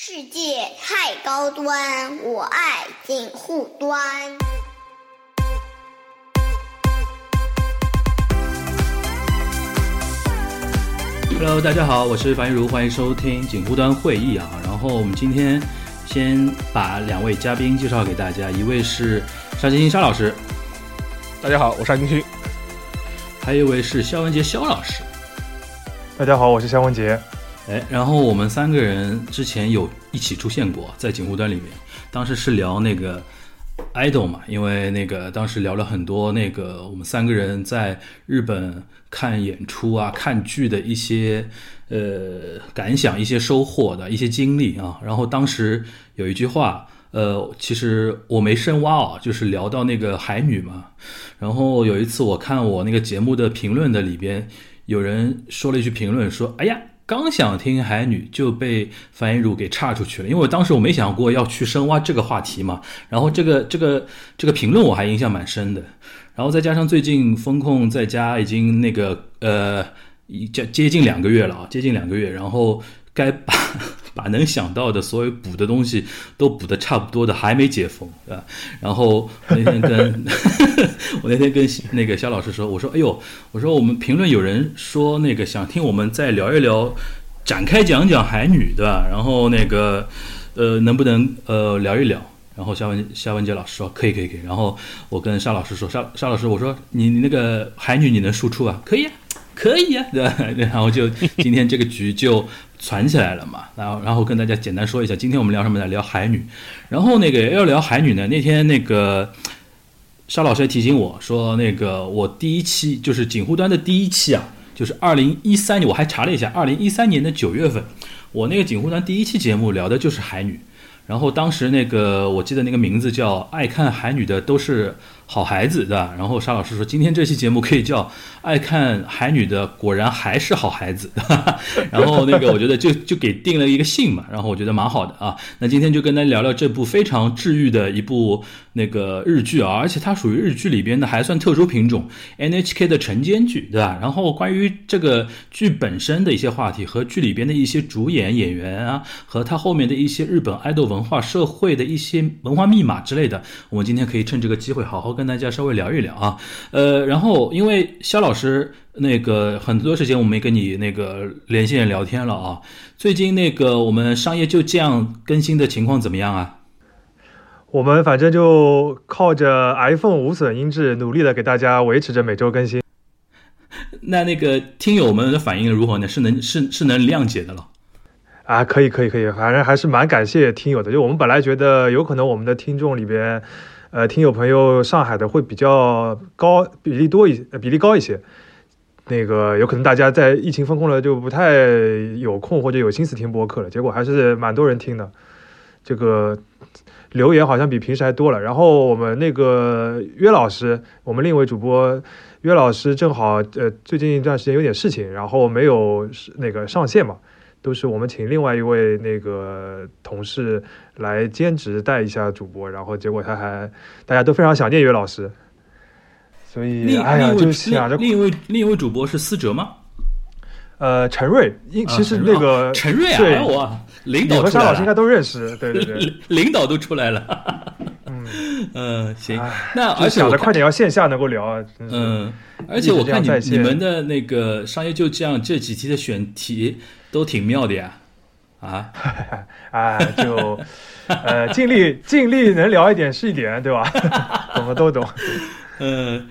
世界太高端，我爱锦护端。Hello，大家好，我是樊玉茹，欢迎收听锦湖端会议啊。然后我们今天先把两位嘉宾介绍给大家，一位是沙金星沙老师，大家好，我是沙金星。还有一位是肖文杰肖老师。大家好，我是肖文杰。哎，然后我们三个人之前有一起出现过在警务端里面，当时是聊那个 idol 嘛，因为那个当时聊了很多那个我们三个人在日本看演出啊、看剧的一些呃感想、一些收获的一些经历啊。然后当时有一句话，呃，其实我没深挖啊，就是聊到那个海女嘛。然后有一次我看我那个节目的评论的里边，有人说了一句评论说：“哎呀。”刚想听海女就被樊一茹给岔出去了，因为我当时我没想过要去深挖这个话题嘛。然后这个这个这个评论我还印象蛮深的。然后再加上最近风控在家已经那个呃已，接接近两个月了啊，接近两个月。然后该把把能想到的所有补的东西都补的差不多的，还没解封，对吧？然后那天跟我那天跟 那个肖老师说，我说，哎呦，我说我们评论有人说那个想听我们再聊一聊，展开讲讲海女，对吧？然后那个呃，能不能呃聊一聊？然后夏文夏文杰老师说可以可以可以。然后我跟沙老师说，沙沙老师，我说你你那个海女你能输出啊？可以啊。可以、啊，对吧？然后就今天这个局就攒起来了嘛。然后，然后跟大家简单说一下，今天我们聊什么呢？聊海女。然后那个要聊海女呢，那天那个沙老师也提醒我说，那个我第一期就是锦湖端的第一期啊，就是二零一三年，我还查了一下，二零一三年的九月份，我那个锦湖端第一期节目聊的就是海女。然后当时那个我记得那个名字叫“爱看海女的都是”。好孩子对吧，然后沙老师说，今天这期节目可以叫“爱看海女的果然还是好孩子”，哈 哈然后那个我觉得就就给定了一个姓嘛，然后我觉得蛮好的啊。那今天就跟大家聊聊这部非常治愈的一部那个日剧啊，而且它属于日剧里边的还算特殊品种 NHK 的晨间剧，对吧？然后关于这个剧本身的一些话题和剧里边的一些主演演员啊，和它后面的一些日本爱豆文化、社会的一些文化密码之类的，我们今天可以趁这个机会好好。跟大家稍微聊一聊啊，呃，然后因为肖老师那个很多时间我没跟你那个连线聊天了啊，最近那个我们商业就这样更新的情况怎么样啊？我们反正就靠着 iPhone 无损音质，努力的给大家维持着每周更新。那那个听友们的反应如何呢？是能是是能谅解的了？啊，可以可以可以，反正还是蛮感谢听友的。就我们本来觉得有可能我们的听众里边。呃，听友朋友，上海的会比较高比例多一些比例高一些，那个有可能大家在疫情封控了就不太有空或者有心思听播客了，结果还是蛮多人听的，这个留言好像比平时还多了。然后我们那个约老师，我们另一位主播约老师正好呃最近一段时间有点事情，然后没有那个上线嘛。都是我们请另外一位那个同事来兼职带一下主播，然后结果他还大家都非常想念岳老师，所以哎呀，就想着另一位另一位主播是思哲吗？呃，陈瑞，因其实那个陈瑞啊，对哇，领导和沙老师应该都认识，对对对，领导都出来了，嗯。嗯，行，那而且想着快点要线下能够聊啊，嗯，而且我看你你们的那个商业就这样这几期的选题。都挺妙的呀，啊，啊，就呃尽力尽力能聊一点是一点，对吧？懂的都懂。嗯，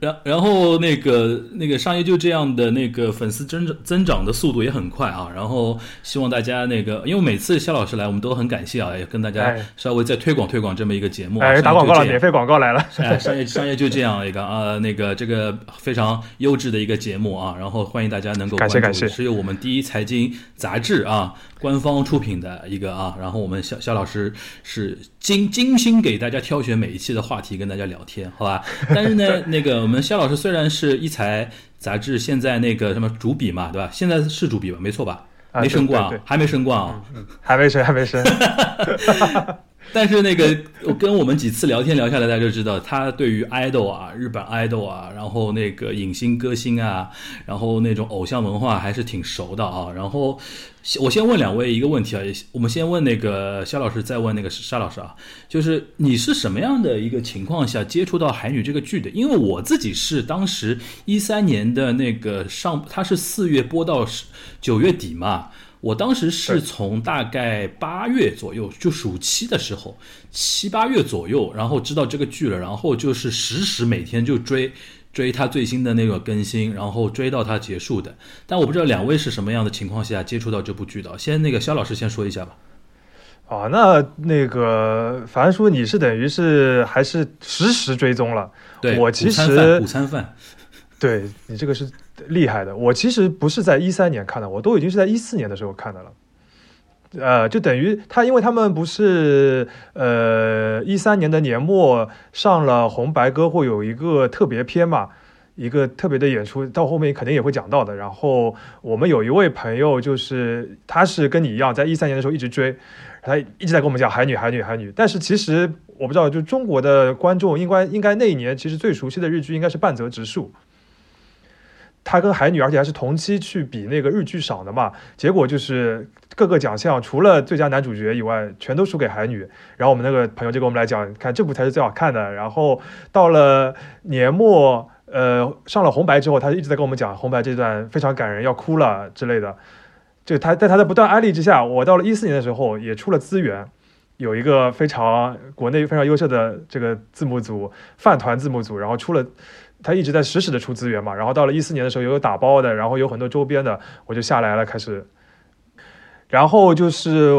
然然后那个那个商业就这样的那个粉丝增长增长的速度也很快啊。然后希望大家那个，因为每次肖老师来，我们都很感谢啊，也跟大家稍微再推广推广这么一个节目。哎，打广告了，免费广告来了。哎，商业商业就这样一个啊，那个这个非常优质的一个节目啊，然后欢迎大家能够感谢感谢，是由我们第一财经杂志啊官方出品的一个啊，然后我们肖肖老师是精精心给大家挑选每一期的话题跟大家聊天，好吧？但是呢，那个我们肖老师虽然是一财杂志现在那个什么主笔嘛，对吧？现在是主笔吧？没错吧？没升过啊，还没升过啊，还没升，还没升。但是那个我跟我们几次聊天聊下来，大家就知道他对于 idol 啊、日本 idol 啊，然后那个影星歌星啊，然后那种偶像文化还是挺熟的啊。然后我先问两位一个问题啊，我们先问那个肖老师，再问那个沙老师啊，就是你是什么样的一个情况下接触到《海女》这个剧的？因为我自己是当时一三年的那个上，它是四月播到九月底嘛。我当时是从大概八月左右，就暑期的时候，七八月左右，然后知道这个剧了，然后就是实时每天就追追它最新的那个更新，然后追到它结束的。但我不知道两位是什么样的情况下接触到这部剧的。先那个肖老师先说一下吧。啊，那那个樊叔，你是等于是还是实时追踪了？对，我其实午餐饭。对你这个是厉害的，我其实不是在一三年看的，我都已经是在一四年的时候看的了。呃，就等于他，因为他们不是呃一三年的年末上了红白歌会有一个特别篇嘛，一个特别的演出，到后面肯定也会讲到的。然后我们有一位朋友，就是他是跟你一样，在一三年的时候一直追，他一直在跟我们讲海女海女海女，但是其实我不知道，就中国的观众应该应该那一年其实最熟悉的日剧应该是半泽直树。他跟海女，而且还是同期去比那个日剧赏的嘛，结果就是各个奖项除了最佳男主角以外，全都输给海女。然后我们那个朋友就跟我们来讲，看这部才是最好看的。然后到了年末，呃，上了红白之后，他一直在跟我们讲红白这段非常感人，要哭了之类的。就他在他的不断安利之下，我到了一四年的时候也出了资源，有一个非常国内非常优秀的这个字幕组饭团字幕组，然后出了。他一直在实时的出资源嘛，然后到了一四年的时候，有打包的，然后有很多周边的，我就下来了开始，然后就是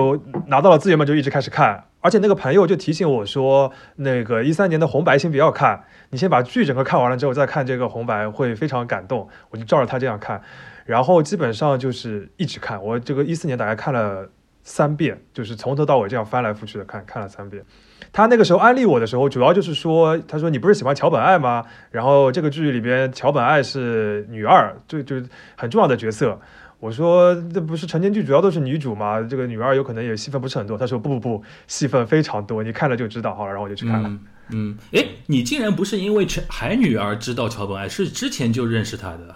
拿到了资源嘛，就一直开始看，而且那个朋友就提醒我说，那个一三年的红白先不要看，你先把剧整个看完了之后再看这个红白会非常感动，我就照着他这样看，然后基本上就是一直看，我这个一四年大概看了三遍，就是从头到尾这样翻来覆去的看，看了三遍。他那个时候安利我的时候，主要就是说，他说你不是喜欢桥本爱吗？然后这个剧里边桥本爱是女二，就就很重要的角色。我说这不是成年剧主要都是女主吗？这个女二有可能也戏份不是很多。他说不不不，戏份非常多，你看了就知道。好了，然后我就去看了。嗯，哎，你竟然不是因为陈海女而知道桥本爱，是之前就认识她的？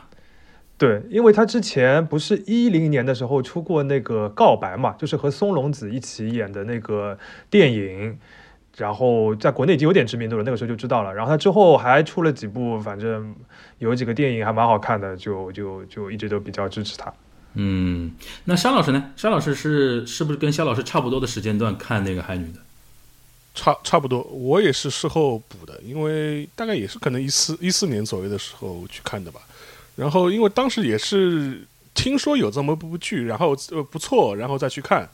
对，因为他之前不是一零年的时候出过那个告白嘛，就是和松隆子一起演的那个电影。然后在国内已经有点知名度了，那个时候就知道了。然后他之后还出了几部，反正有几个电影还蛮好看的，就就就一直都比较支持他。嗯，那沙老师呢？沙老师是是不是跟肖老师差不多的时间段看那个海女的？差差不多，我也是事后补的，因为大概也是可能一四一四年左右的时候去看的吧。然后因为当时也是听说有这么部剧，然后呃不错，然后再去看。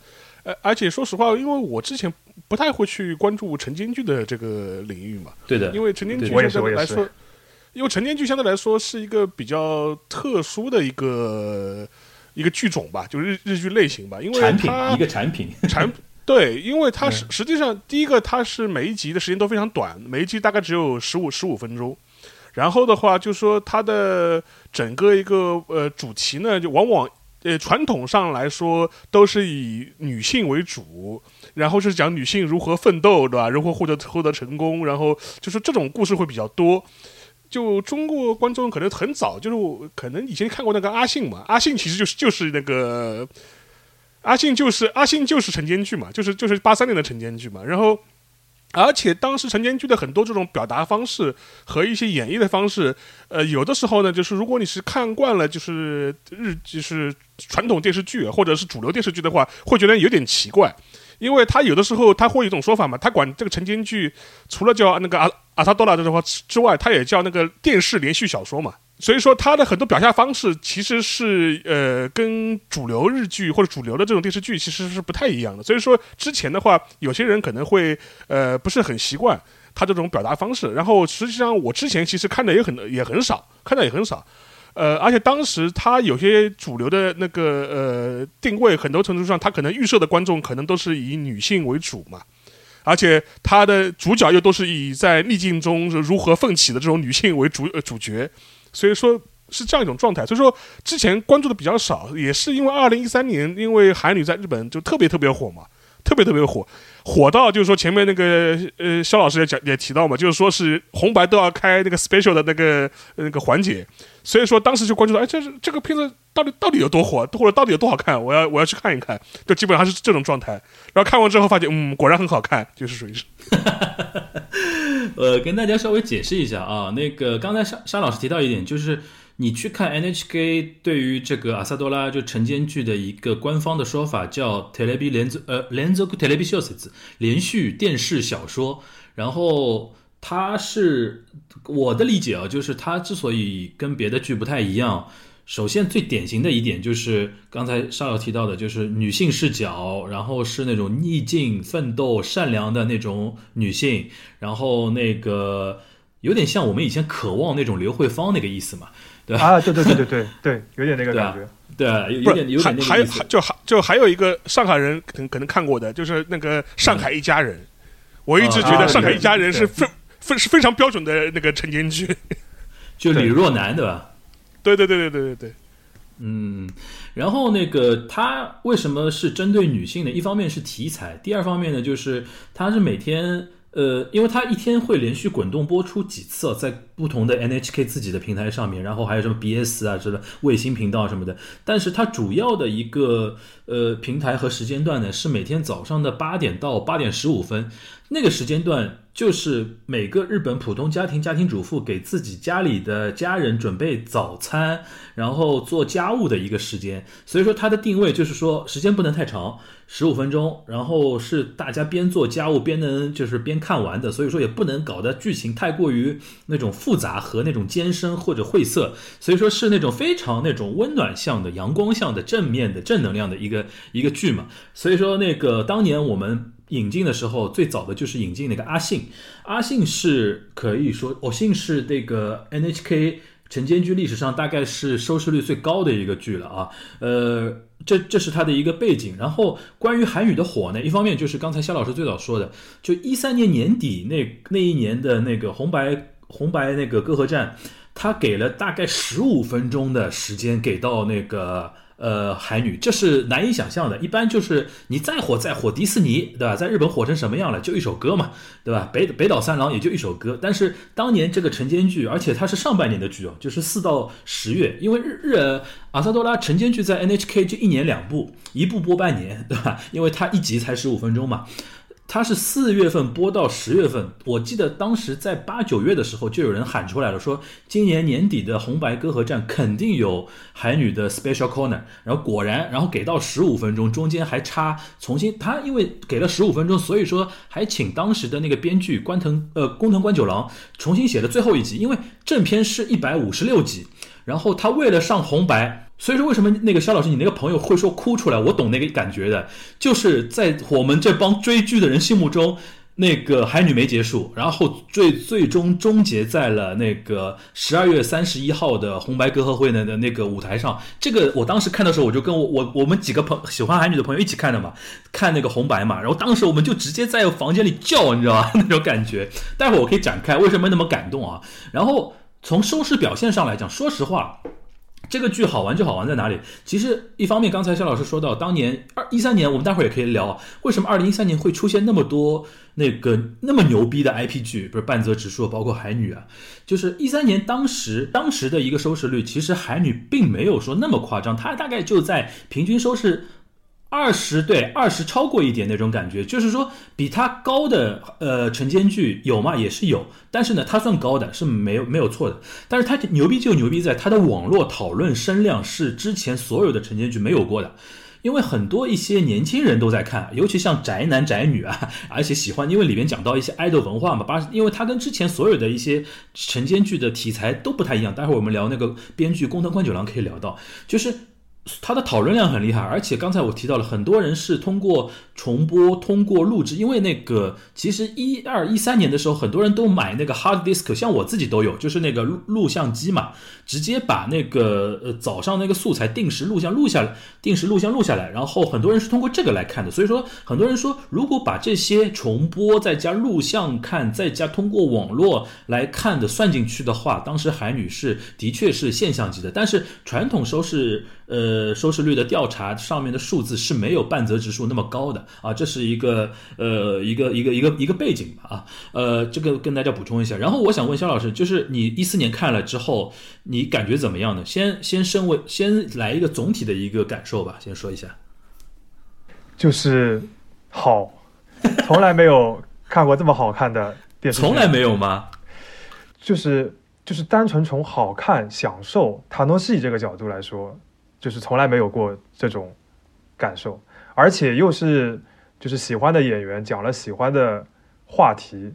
呃，而且说实话，因为我之前不太会去关注晨间剧的这个领域嘛，对的，因为晨间剧相对来说，因为晨间剧相对来说是一个比较特殊的一个一个剧种吧，就日日剧类型吧，因为它一个产品产对，因为它实实际上第一个它是每一集的时间都非常短，每一集大概只有十五十五分钟，然后的话就说它的整个一个呃主题呢，就往往。呃，传统上来说都是以女性为主，然后是讲女性如何奋斗，对吧？如何获得获得成功，然后就是这种故事会比较多。就中国观众可能很早就是可能以前看过那个阿信嘛，阿信其实就是就是那个阿信就是阿信就是晨间剧嘛，就是就是八三年的晨间剧嘛，然后。而且当时晨间剧的很多这种表达方式和一些演绎的方式，呃，有的时候呢，就是如果你是看惯了就是日就是传统电视剧或者是主流电视剧的话，会觉得有点奇怪，因为他有的时候他会有一种说法嘛，他管这个晨间剧除了叫那个阿阿萨多拉的话之外，他也叫那个电视连续小说嘛。所以说，它的很多表现方式其实是呃，跟主流日剧或者主流的这种电视剧其实是不太一样的。所以说，之前的话，有些人可能会呃不是很习惯它这种表达方式。然后，实际上我之前其实看的也很也很少，看的也很少。呃，而且当时它有些主流的那个呃定位，很多程度上它可能预设的观众可能都是以女性为主嘛。而且它的主角又都是以在逆境中如何奋起的这种女性为主呃主角。所以说是这样一种状态，所以说之前关注的比较少，也是因为二零一三年，因为韩女在日本就特别特别火嘛，特别特别火，火到就是说前面那个呃肖老师也讲也提到嘛，就是说是红白都要开那个 special 的那个那个环节，所以说当时就关注到，哎，这是这个片子到底到底有多火，或者到底有多好看，我要我要去看一看，就基本上是这种状态。然后看完之后发现，嗯，果然很好看，就是属于是。呃，跟大家稍微解释一下啊，那个刚才沙沙老师提到一点，就是你去看 NHK 对于这个阿萨多拉就晨间剧的一个官方的说法叫 telebi 连续呃连续 telebi s h o s 连续电视小说，然后它是我的理解啊，就是它之所以跟别的剧不太一样。首先，最典型的一点就是刚才邵瑶提到的，就是女性视角，然后是那种逆境奋斗、善良的那种女性，然后那个有点像我们以前渴望那种刘慧芳那个意思嘛，对吧？啊，对对对对对对，有点那个感觉，对，有点有点那个意思。就还就还有一个上海人可能可能看过的，就是那个《上海一家人》，我一直觉得《上海一家人》是非非是非常标准的那个晨间剧，就李若男，对吧？对对对对对对对，嗯，然后那个它为什么是针对女性呢？一方面是题材，第二方面呢，就是它是每天，呃，因为它一天会连续滚动播出几次，在不同的 NHK 自己的平台上面，然后还有什么 BS 啊之类卫星频道什么的。但是它主要的一个呃平台和时间段呢，是每天早上的八点到八点十五分，那个时间段。就是每个日本普通家庭家庭主妇给自己家里的家人准备早餐，然后做家务的一个时间。所以说它的定位就是说时间不能太长，十五分钟，然后是大家边做家务边能就是边看完的。所以说也不能搞得剧情太过于那种复杂和那种艰深或者晦涩。所以说是那种非常那种温暖向的阳光向的正面的正能量的一个一个剧嘛。所以说那个当年我们。引进的时候，最早的就是引进那个阿信。阿信是可以说，阿信是那个 NHK 晨间剧历史上大概是收视率最高的一个剧了啊。呃，这这是它的一个背景。然后关于韩语的火呢，一方面就是刚才肖老师最早说的，就一三年年底那那一年的那个红白红白那个歌合战，他给了大概十五分钟的时间给到那个。呃，海女，这是难以想象的。一般就是你再火再火，迪士尼对吧？在日本火成什么样了？就一首歌嘛，对吧？北北岛三郎也就一首歌。但是当年这个晨间剧，而且它是上半年的剧哦，就是四到十月，因为日日阿萨多拉晨间剧在 NHK 就一年两部，一部播半年，对吧？因为它一集才十五分钟嘛。它是四月份播到十月份，我记得当时在八九月的时候就有人喊出来了，说今年年底的红白歌合战肯定有海女的 special corner，然后果然，然后给到十五分钟，中间还插重新，他因为给了十五分钟，所以说还请当时的那个编剧关藤呃工藤官九郎重新写了最后一集，因为正片是一百五十六集，然后他为了上红白。所以说，为什么那个肖老师，你那个朋友会说哭出来？我懂那个感觉的，就是在我们这帮追剧的人心目中，那个海女没结束，然后最最终终结在了那个十二月三十一号的红白歌合会的的那个舞台上。这个我当时看的时候，我就跟我我我们几个朋喜欢海女的朋友一起看的嘛，看那个红白嘛，然后当时我们就直接在房间里叫，你知道吧？那种感觉。待会儿我可以展开为什么那么感动啊？然后从收视表现上来讲，说实话。这个剧好玩就好玩在哪里？其实一方面，刚才肖老师说到，当年二一三年，我们待会儿也可以聊，为什么二零一三年会出现那么多那个那么牛逼的 IP 剧，不是半泽直树，包括海女啊，就是一三年当时当时的一个收视率，其实海女并没有说那么夸张，它大概就在平均收视。二十对二十超过一点那种感觉，就是说比它高的呃晨间剧有吗？也是有，但是呢，它算高的，是没有没有错的。但是它牛逼就牛逼在它的网络讨论声量是之前所有的晨间剧没有过的，因为很多一些年轻人都在看，尤其像宅男宅女啊，而且喜欢，因为里面讲到一些爱豆文化嘛，八，因为它跟之前所有的一些晨间剧的题材都不太一样。待会儿我们聊那个编剧宫藤宽九郎可以聊到，就是。它的讨论量很厉害，而且刚才我提到了，很多人是通过重播、通过录制，因为那个其实一二一三年的时候，很多人都买那个 hard disk，像我自己都有，就是那个录录像机嘛，直接把那个呃早上那个素材定时录像录下来，定时录像录下来，然后很多人是通过这个来看的。所以说，很多人说，如果把这些重播再加录像看，再加通过网络来看的算进去的话，当时海女是的确是现象级的，但是传统收视呃。的收视率的调查上面的数字是没有半泽直树那么高的啊，这是一个呃一个一个一个一个背景吧啊，呃，这个跟大家补充一下。然后我想问肖老师，就是你一四年看了之后，你感觉怎么样呢？先先身为先来一个总体的一个感受吧，先说一下。就是好，从来没有看过这么好看的电视剧，从来没有吗？就是就是单纯从好看、享受塔诺西这个角度来说，就是从来没有过这种感受，而且又是就是喜欢的演员讲了喜欢的话题，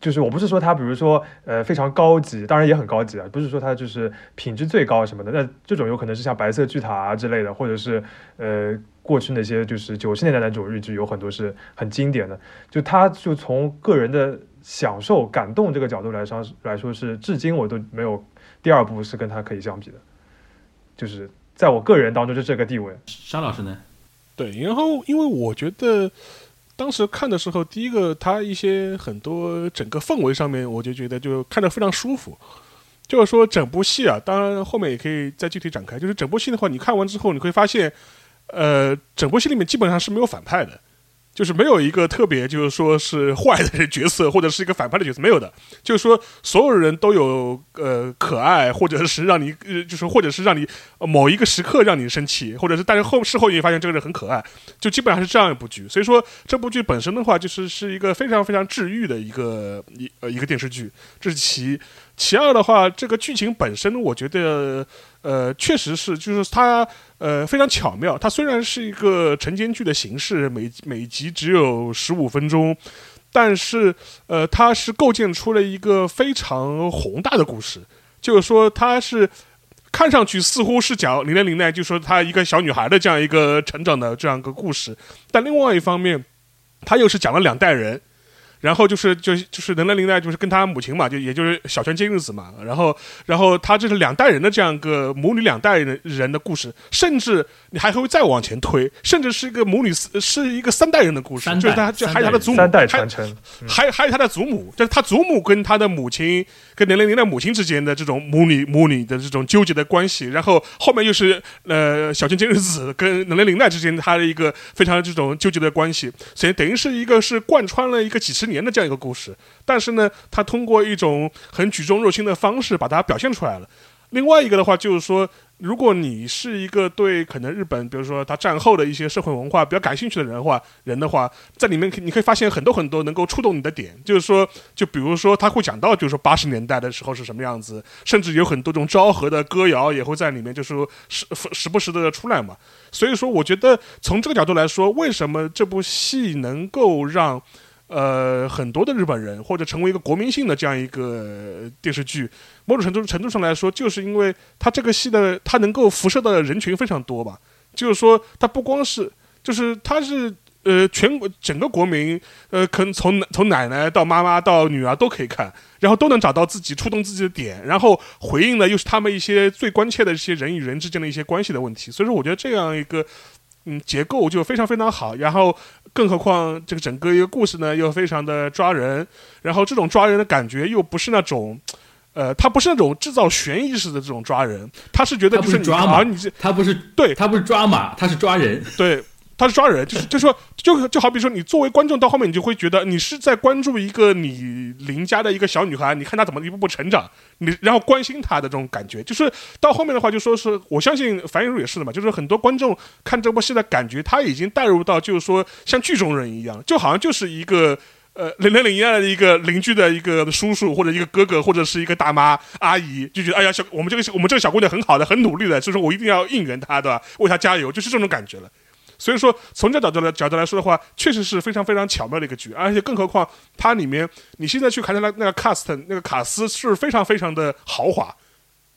就是我不是说他，比如说呃非常高级，当然也很高级啊，不是说他就是品质最高什么的，那这种有可能是像白色巨塔啊之类的，或者是呃。过去那些就是九十年代那种日剧，有很多是很经典的。就他，就从个人的享受、感动这个角度来说来说，是至今我都没有第二部是跟他可以相比的。就是在我个人当中，就这个地位。沙老师呢？对，然后因为我觉得当时看的时候，第一个他一些很多整个氛围上面，我就觉得就看着非常舒服。就是说整部戏啊，当然后面也可以再具体展开。就是整部戏的话，你看完之后，你会发现。呃，整部戏里面基本上是没有反派的，就是没有一个特别就是说是坏的角色或者是一个反派的角色，没有的。就是说所有人都有呃可爱，或者是让你呃就是或者是让你某一个时刻让你生气，或者是但是后事后你发现这个人很可爱，就基本上是这样一部剧。所以说这部剧本身的话，就是是一个非常非常治愈的一个一呃一个电视剧，这是其其二的话，这个剧情本身我觉得。呃，确实是，就是它，呃，非常巧妙。它虽然是一个晨间剧的形式，每每集只有十五分钟，但是，呃，它是构建出了一个非常宏大的故事。就是说，它是看上去似乎是讲林奈林奈，就说她一个小女孩的这样一个成长的这样一个故事，但另外一方面，它又是讲了两代人。然后就是就就是能能林奈就是跟他母亲嘛，就也就是小泉今日子嘛。然后然后他这是两代人的这样一个母女两代人的故事，甚至你还会再往前推，甚至是一个母女是一个三代人的故事，就是他就还有他的祖母，还有，还还有他的祖母，就是他祖母跟他的母亲跟能能林的母亲之间的这种母女母女的这种纠结的关系。然后后面又是呃小泉今日子跟能能林奈之间他的一个非常这种纠结的关系，所以等于是一个是贯穿了一个几十。年的这样一个故事，但是呢，他通过一种很举重若轻的方式把它表现出来了。另外一个的话，就是说，如果你是一个对可能日本，比如说他战后的一些社会文化比较感兴趣的人的话，人的话，在里面你可以发现很多很多能够触动你的点。就是说，就比如说他会讲到，就是说八十年代的时候是什么样子，甚至有很多种昭和的歌谣也会在里面，就是说时时不时的出来嘛。所以说，我觉得从这个角度来说，为什么这部戏能够让呃，很多的日本人或者成为一个国民性的这样一个电视剧，某种程度程度上来说，就是因为它这个戏的它能够辐射到的人群非常多吧。就是说，它不光是，就是它是呃全国整个国民，呃，可能从从奶奶到妈妈到女儿都可以看，然后都能找到自己触动自己的点，然后回应的又是他们一些最关切的一些人与人之间的一些关系的问题。所以说，我觉得这样一个。嗯，结构就非常非常好，然后更何况这个整个一个故事呢，又非常的抓人，然后这种抓人的感觉又不是那种，呃，他不是那种制造悬疑式的这种抓人，他是觉得就是抓马，你这他不是对，他不是抓马，他是抓人，对。他是抓人，就是就说就就好比说，你作为观众到后面，你就会觉得你是在关注一个你邻家的一个小女孩，你看她怎么一步步成长，你然后关心她的这种感觉，就是到后面的话，就说是我相信樊雨茹也是的嘛，就是很多观众看这部戏的感觉，他已经带入到就是说像剧中人一样，就好像就是一个呃零零零一的一个邻居的一个叔叔或者一个哥哥或者是一个大妈阿姨，就觉得哎呀小我们这个我们这个小姑娘很好的，很努力的，所以说我一定要应援她，对吧？为她加油，就是这种感觉了。所以说，从这角度来角度来说的话，确实是非常非常巧妙的一个剧，而且更何况它里面，你现在去看它的那个 cast 那个卡斯是非常非常的豪华，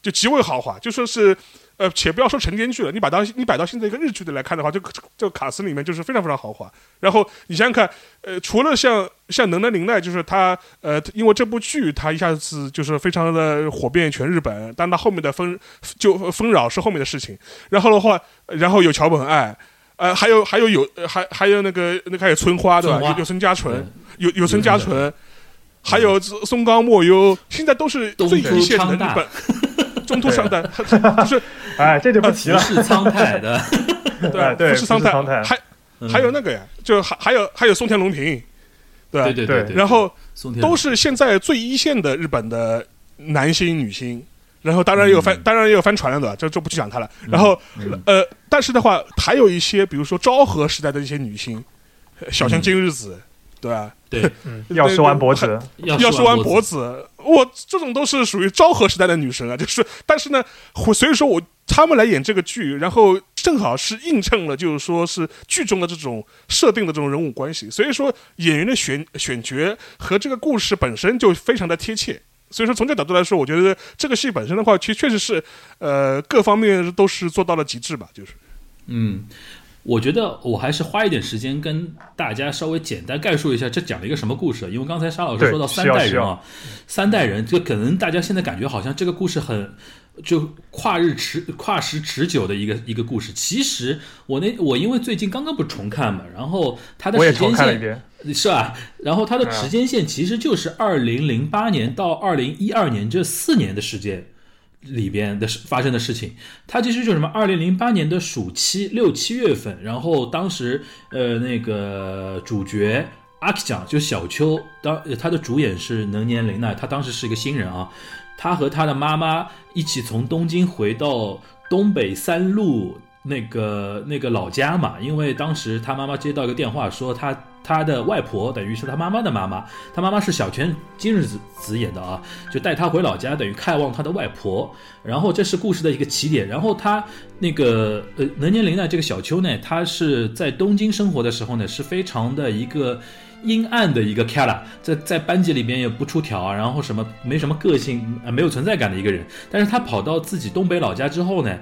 就极为豪华，就说是，呃，且不要说晨间剧了，你把到你摆到现在一个日剧的来看的话，就就卡斯里面就是非常非常豪华。然后你想想看，呃，除了像像能能林奈，就是他，呃，因为这部剧他一下子就是非常的火遍全日本，但他后面的纷就纷扰是后面的事情。然后的话，然后有桥本爱。呃，还有还有有还还有那个那个还有春花对吧？有有村家纯，有有村家纯，还有松冈莫优，现在都是最一线的日本 中途上代，就是 哎，这就不提了。是苍太的，对对，是苍太，还还有那个呀，就还还有还有松田龙平，对对对，然后都是现在最一线的日本的男星女星。然后当然也有翻，当然也有翻船了的，这就不去讲它了。然后，呃，但是的话，还有一些，比如说昭和时代的一些女星，小泉今日子，对吧？对，要收完脖子，要收完脖子，我这种都是属于昭和时代的女神啊。就是，但是呢，所以说我他们来演这个剧，然后正好是映衬了，就是说是剧中的这种设定的这种人物关系。所以说演员的选选角和这个故事本身就非常的贴切。所以说，从这角度来说，我觉得这个戏本身的话，其实确实是，呃，各方面都是做到了极致吧。就是，嗯，我觉得我还是花一点时间跟大家稍微简单概述一下，这讲了一个什么故事。因为刚才沙老师说到三代人啊，三代人，这可能大家现在感觉好像这个故事很。就跨日持跨时持久的一个一个故事。其实我那我因为最近刚刚不重看嘛，然后它的时间线是吧？然后它的时间线其实就是二零零八年到二零一二年这四年的时间里边的发生的事情。它其实就是什么？二零零八年的暑期六七月份，然后当时呃那个主角阿 K 酱就小秋，当他的主演是能年玲奈，他当时是一个新人啊。他和他的妈妈一起从东京回到东北三路那个那个老家嘛，因为当时他妈妈接到一个电话，说他他的外婆等于是他妈妈的妈妈，他妈妈是小泉今日子子演的啊，就带他回老家，等于看望他的外婆。然后这是故事的一个起点。然后他那个呃能年龄呢，这个小秋呢，他是在东京生活的时候呢，是非常的一个。阴暗的一个 k a l a 在在班级里边也不出挑啊，然后什么没什么个性啊，没有存在感的一个人。但是他跑到自己东北老家之后呢，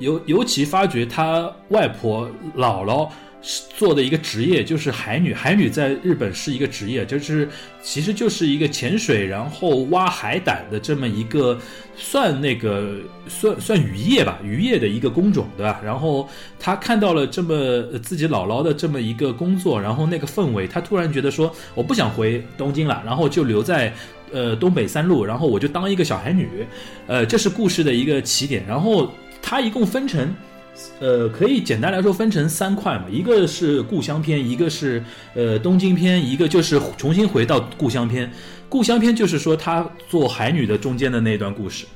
尤尤其发觉他外婆姥姥。是做的一个职业就是海女，海女在日本是一个职业，就是其实就是一个潜水然后挖海胆的这么一个算那个算算渔业吧，渔业的一个工种，对吧？然后他看到了这么自己姥姥的这么一个工作，然后那个氛围，他突然觉得说我不想回东京了，然后就留在呃东北三路，然后我就当一个小海女，呃，这是故事的一个起点。然后它一共分成。呃，可以简单来说分成三块嘛，一个是故乡篇，一个是呃东京篇，一个就是重新回到故乡篇。故乡篇就是说她做海女的中间的那一段故事，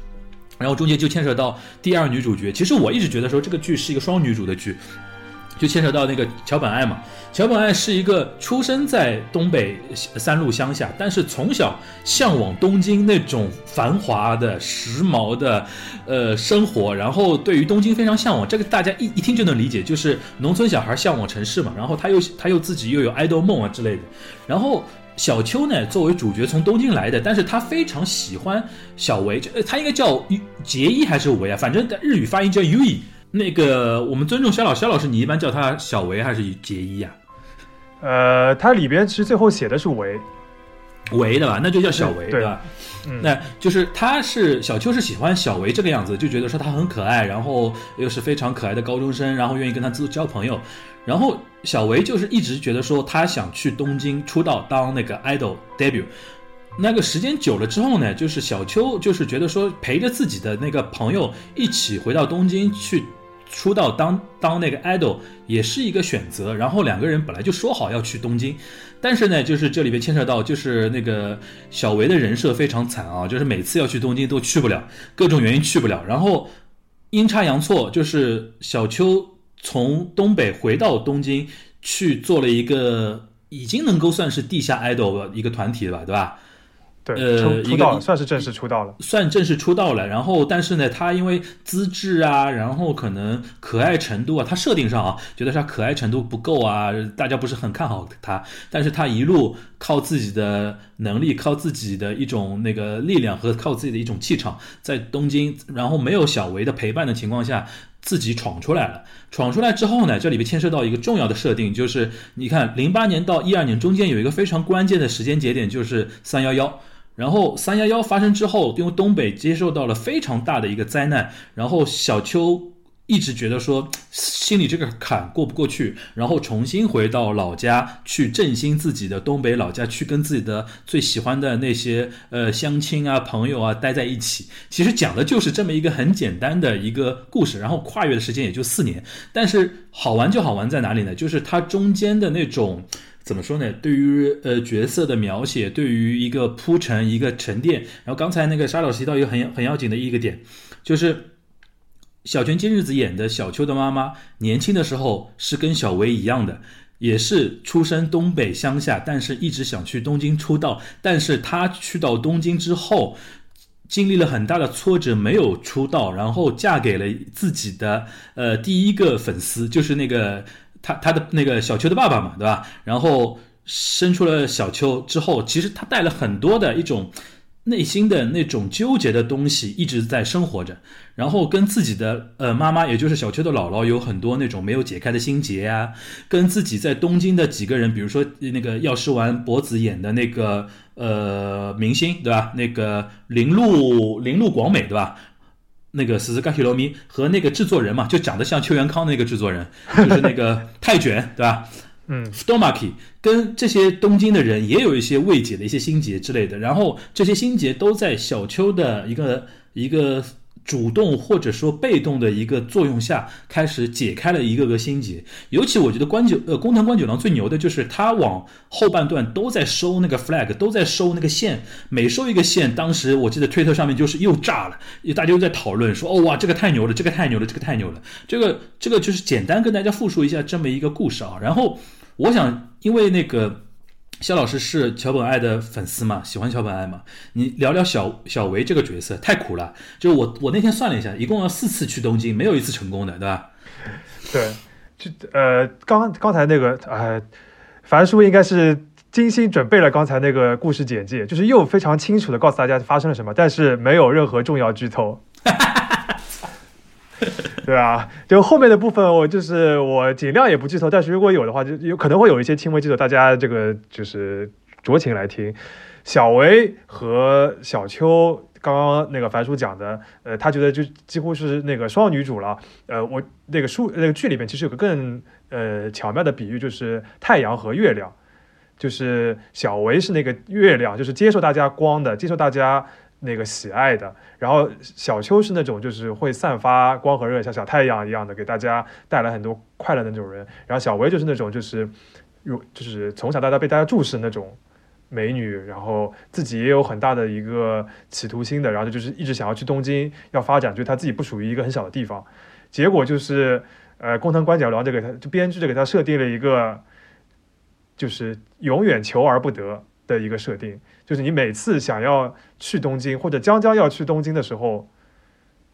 然后中间就牵扯到第二女主角。其实我一直觉得说这个剧是一个双女主的剧。就牵扯到那个桥本爱嘛，桥本爱是一个出生在东北三路乡下，但是从小向往东京那种繁华的、时髦的，呃，生活，然后对于东京非常向往。这个大家一一听就能理解，就是农村小孩向往城市嘛。然后他又他又自己又有爱豆梦啊之类的。然后小秋呢，作为主角从东京来的，但是他非常喜欢小维，就他应该叫结衣还是维啊？反正日语发音叫 Ui。那个，我们尊重肖老肖老师，你一般叫他小维还是杰一呀？呃，它里边其实最后写的是维，维的吧？那就叫小维，对吧？嗯那就是他是小秋是喜欢小维这个样子，就觉得说他很可爱，然后又是非常可爱的高中生，然后愿意跟他交交朋友。然后小维就是一直觉得说他想去东京出道当那个 idol debut。那个时间久了之后呢，就是小秋就是觉得说陪着自己的那个朋友一起回到东京去出道当当那个 idol 也是一个选择。然后两个人本来就说好要去东京，但是呢，就是这里边牵扯到就是那个小维的人设非常惨啊，就是每次要去东京都去不了，各种原因去不了。然后阴差阳错，就是小秋从东北回到东京去做了一个已经能够算是地下 idol 一个团体了吧，对吧？对，呃，出道算是正式出道了，算正式出道了。然后，但是呢，他因为资质啊，然后可能可爱程度啊，他设定上啊，觉得他可爱程度不够啊，大家不是很看好他。但是他一路靠自己的能力，靠自己的一种那个力量和靠自己的一种气场，在东京，然后没有小维的陪伴的情况下，自己闯出来了。闯出来之后呢，这里边牵涉到一个重要的设定，就是你看，零八年到一二年中间有一个非常关键的时间节点，就是三幺幺。然后三幺幺发生之后，因为东北接受到了非常大的一个灾难，然后小秋一直觉得说心里这个坎过不过去，然后重新回到老家去振兴自己的东北老家，去跟自己的最喜欢的那些呃乡亲啊朋友啊待在一起。其实讲的就是这么一个很简单的一个故事，然后跨越的时间也就四年。但是好玩就好玩在哪里呢？就是它中间的那种怎么说呢？对于呃角色的描写，对于一个铺陈、一个沉淀。然后刚才那个沙老师提到一个很很要紧的一个点，就是。小泉今日子演的小秋的妈妈，年轻的时候是跟小维一样的，也是出身东北乡下，但是一直想去东京出道。但是她去到东京之后，经历了很大的挫折，没有出道，然后嫁给了自己的呃第一个粉丝，就是那个他他的那个小秋的爸爸嘛，对吧？然后生出了小秋之后，其实他带了很多的一种。内心的那种纠结的东西一直在生活着，然后跟自己的呃妈妈，也就是小秋的姥姥，有很多那种没有解开的心结啊。跟自己在东京的几个人，比如说那个药师丸博子演的那个呃明星，对吧？那个铃鹿铃鹿广美，对吧？那个死死嘎西罗米和那个制作人嘛，就长得像邱元康那个制作人，就是那个泰卷，对吧？嗯，Stomaki 跟这些东京的人也有一些未解的一些心结之类的，然后这些心结都在小秋的一个一个主动或者说被动的一个作用下，开始解开了一个个心结。尤其我觉得关九呃工藤官九郎最牛的就是他往后半段都在收那个 flag，都在收那个线，每收一个线，当时我记得推特上面就是又炸了，大家又在讨论说哦哇这个太牛了，这个太牛了，这个太牛了。这个这个就是简单跟大家复述一下这么一个故事啊，然后。我想，因为那个肖老师是桥本爱的粉丝嘛，喜欢桥本爱嘛，你聊聊小小维这个角色，太苦了。就我我那天算了一下，一共要四次去东京，没有一次成功的，对吧？对，就呃，刚刚才那个呃，樊叔应该是精心准备了刚才那个故事简介，就是又非常清楚的告诉大家发生了什么，但是没有任何重要剧透。对啊，就后面的部分，我就是我尽量也不剧透，但是如果有的话，就有可能会有一些轻微剧透，大家这个就是酌情来听。小维和小秋刚刚那个樊叔讲的，呃，他觉得就几乎是那个双女主了。呃，我那个书那个剧里面其实有个更呃巧妙的比喻，就是太阳和月亮，就是小维是那个月亮，就是接受大家光的，接受大家。那个喜爱的，然后小秋是那种就是会散发光和热，像小太阳一样的，给大家带来很多快乐的那种人。然后小薇就是那种就是，如就是从小到大被大家注视那种美女，然后自己也有很大的一个企图心的，然后就是一直想要去东京要发展，就是她自己不属于一个很小的地方。结果就是，呃，工藤官九郎就给他就编剧就给他设定了一个，就是永远求而不得的一个设定。就是你每次想要去东京或者将将要去东京的时候，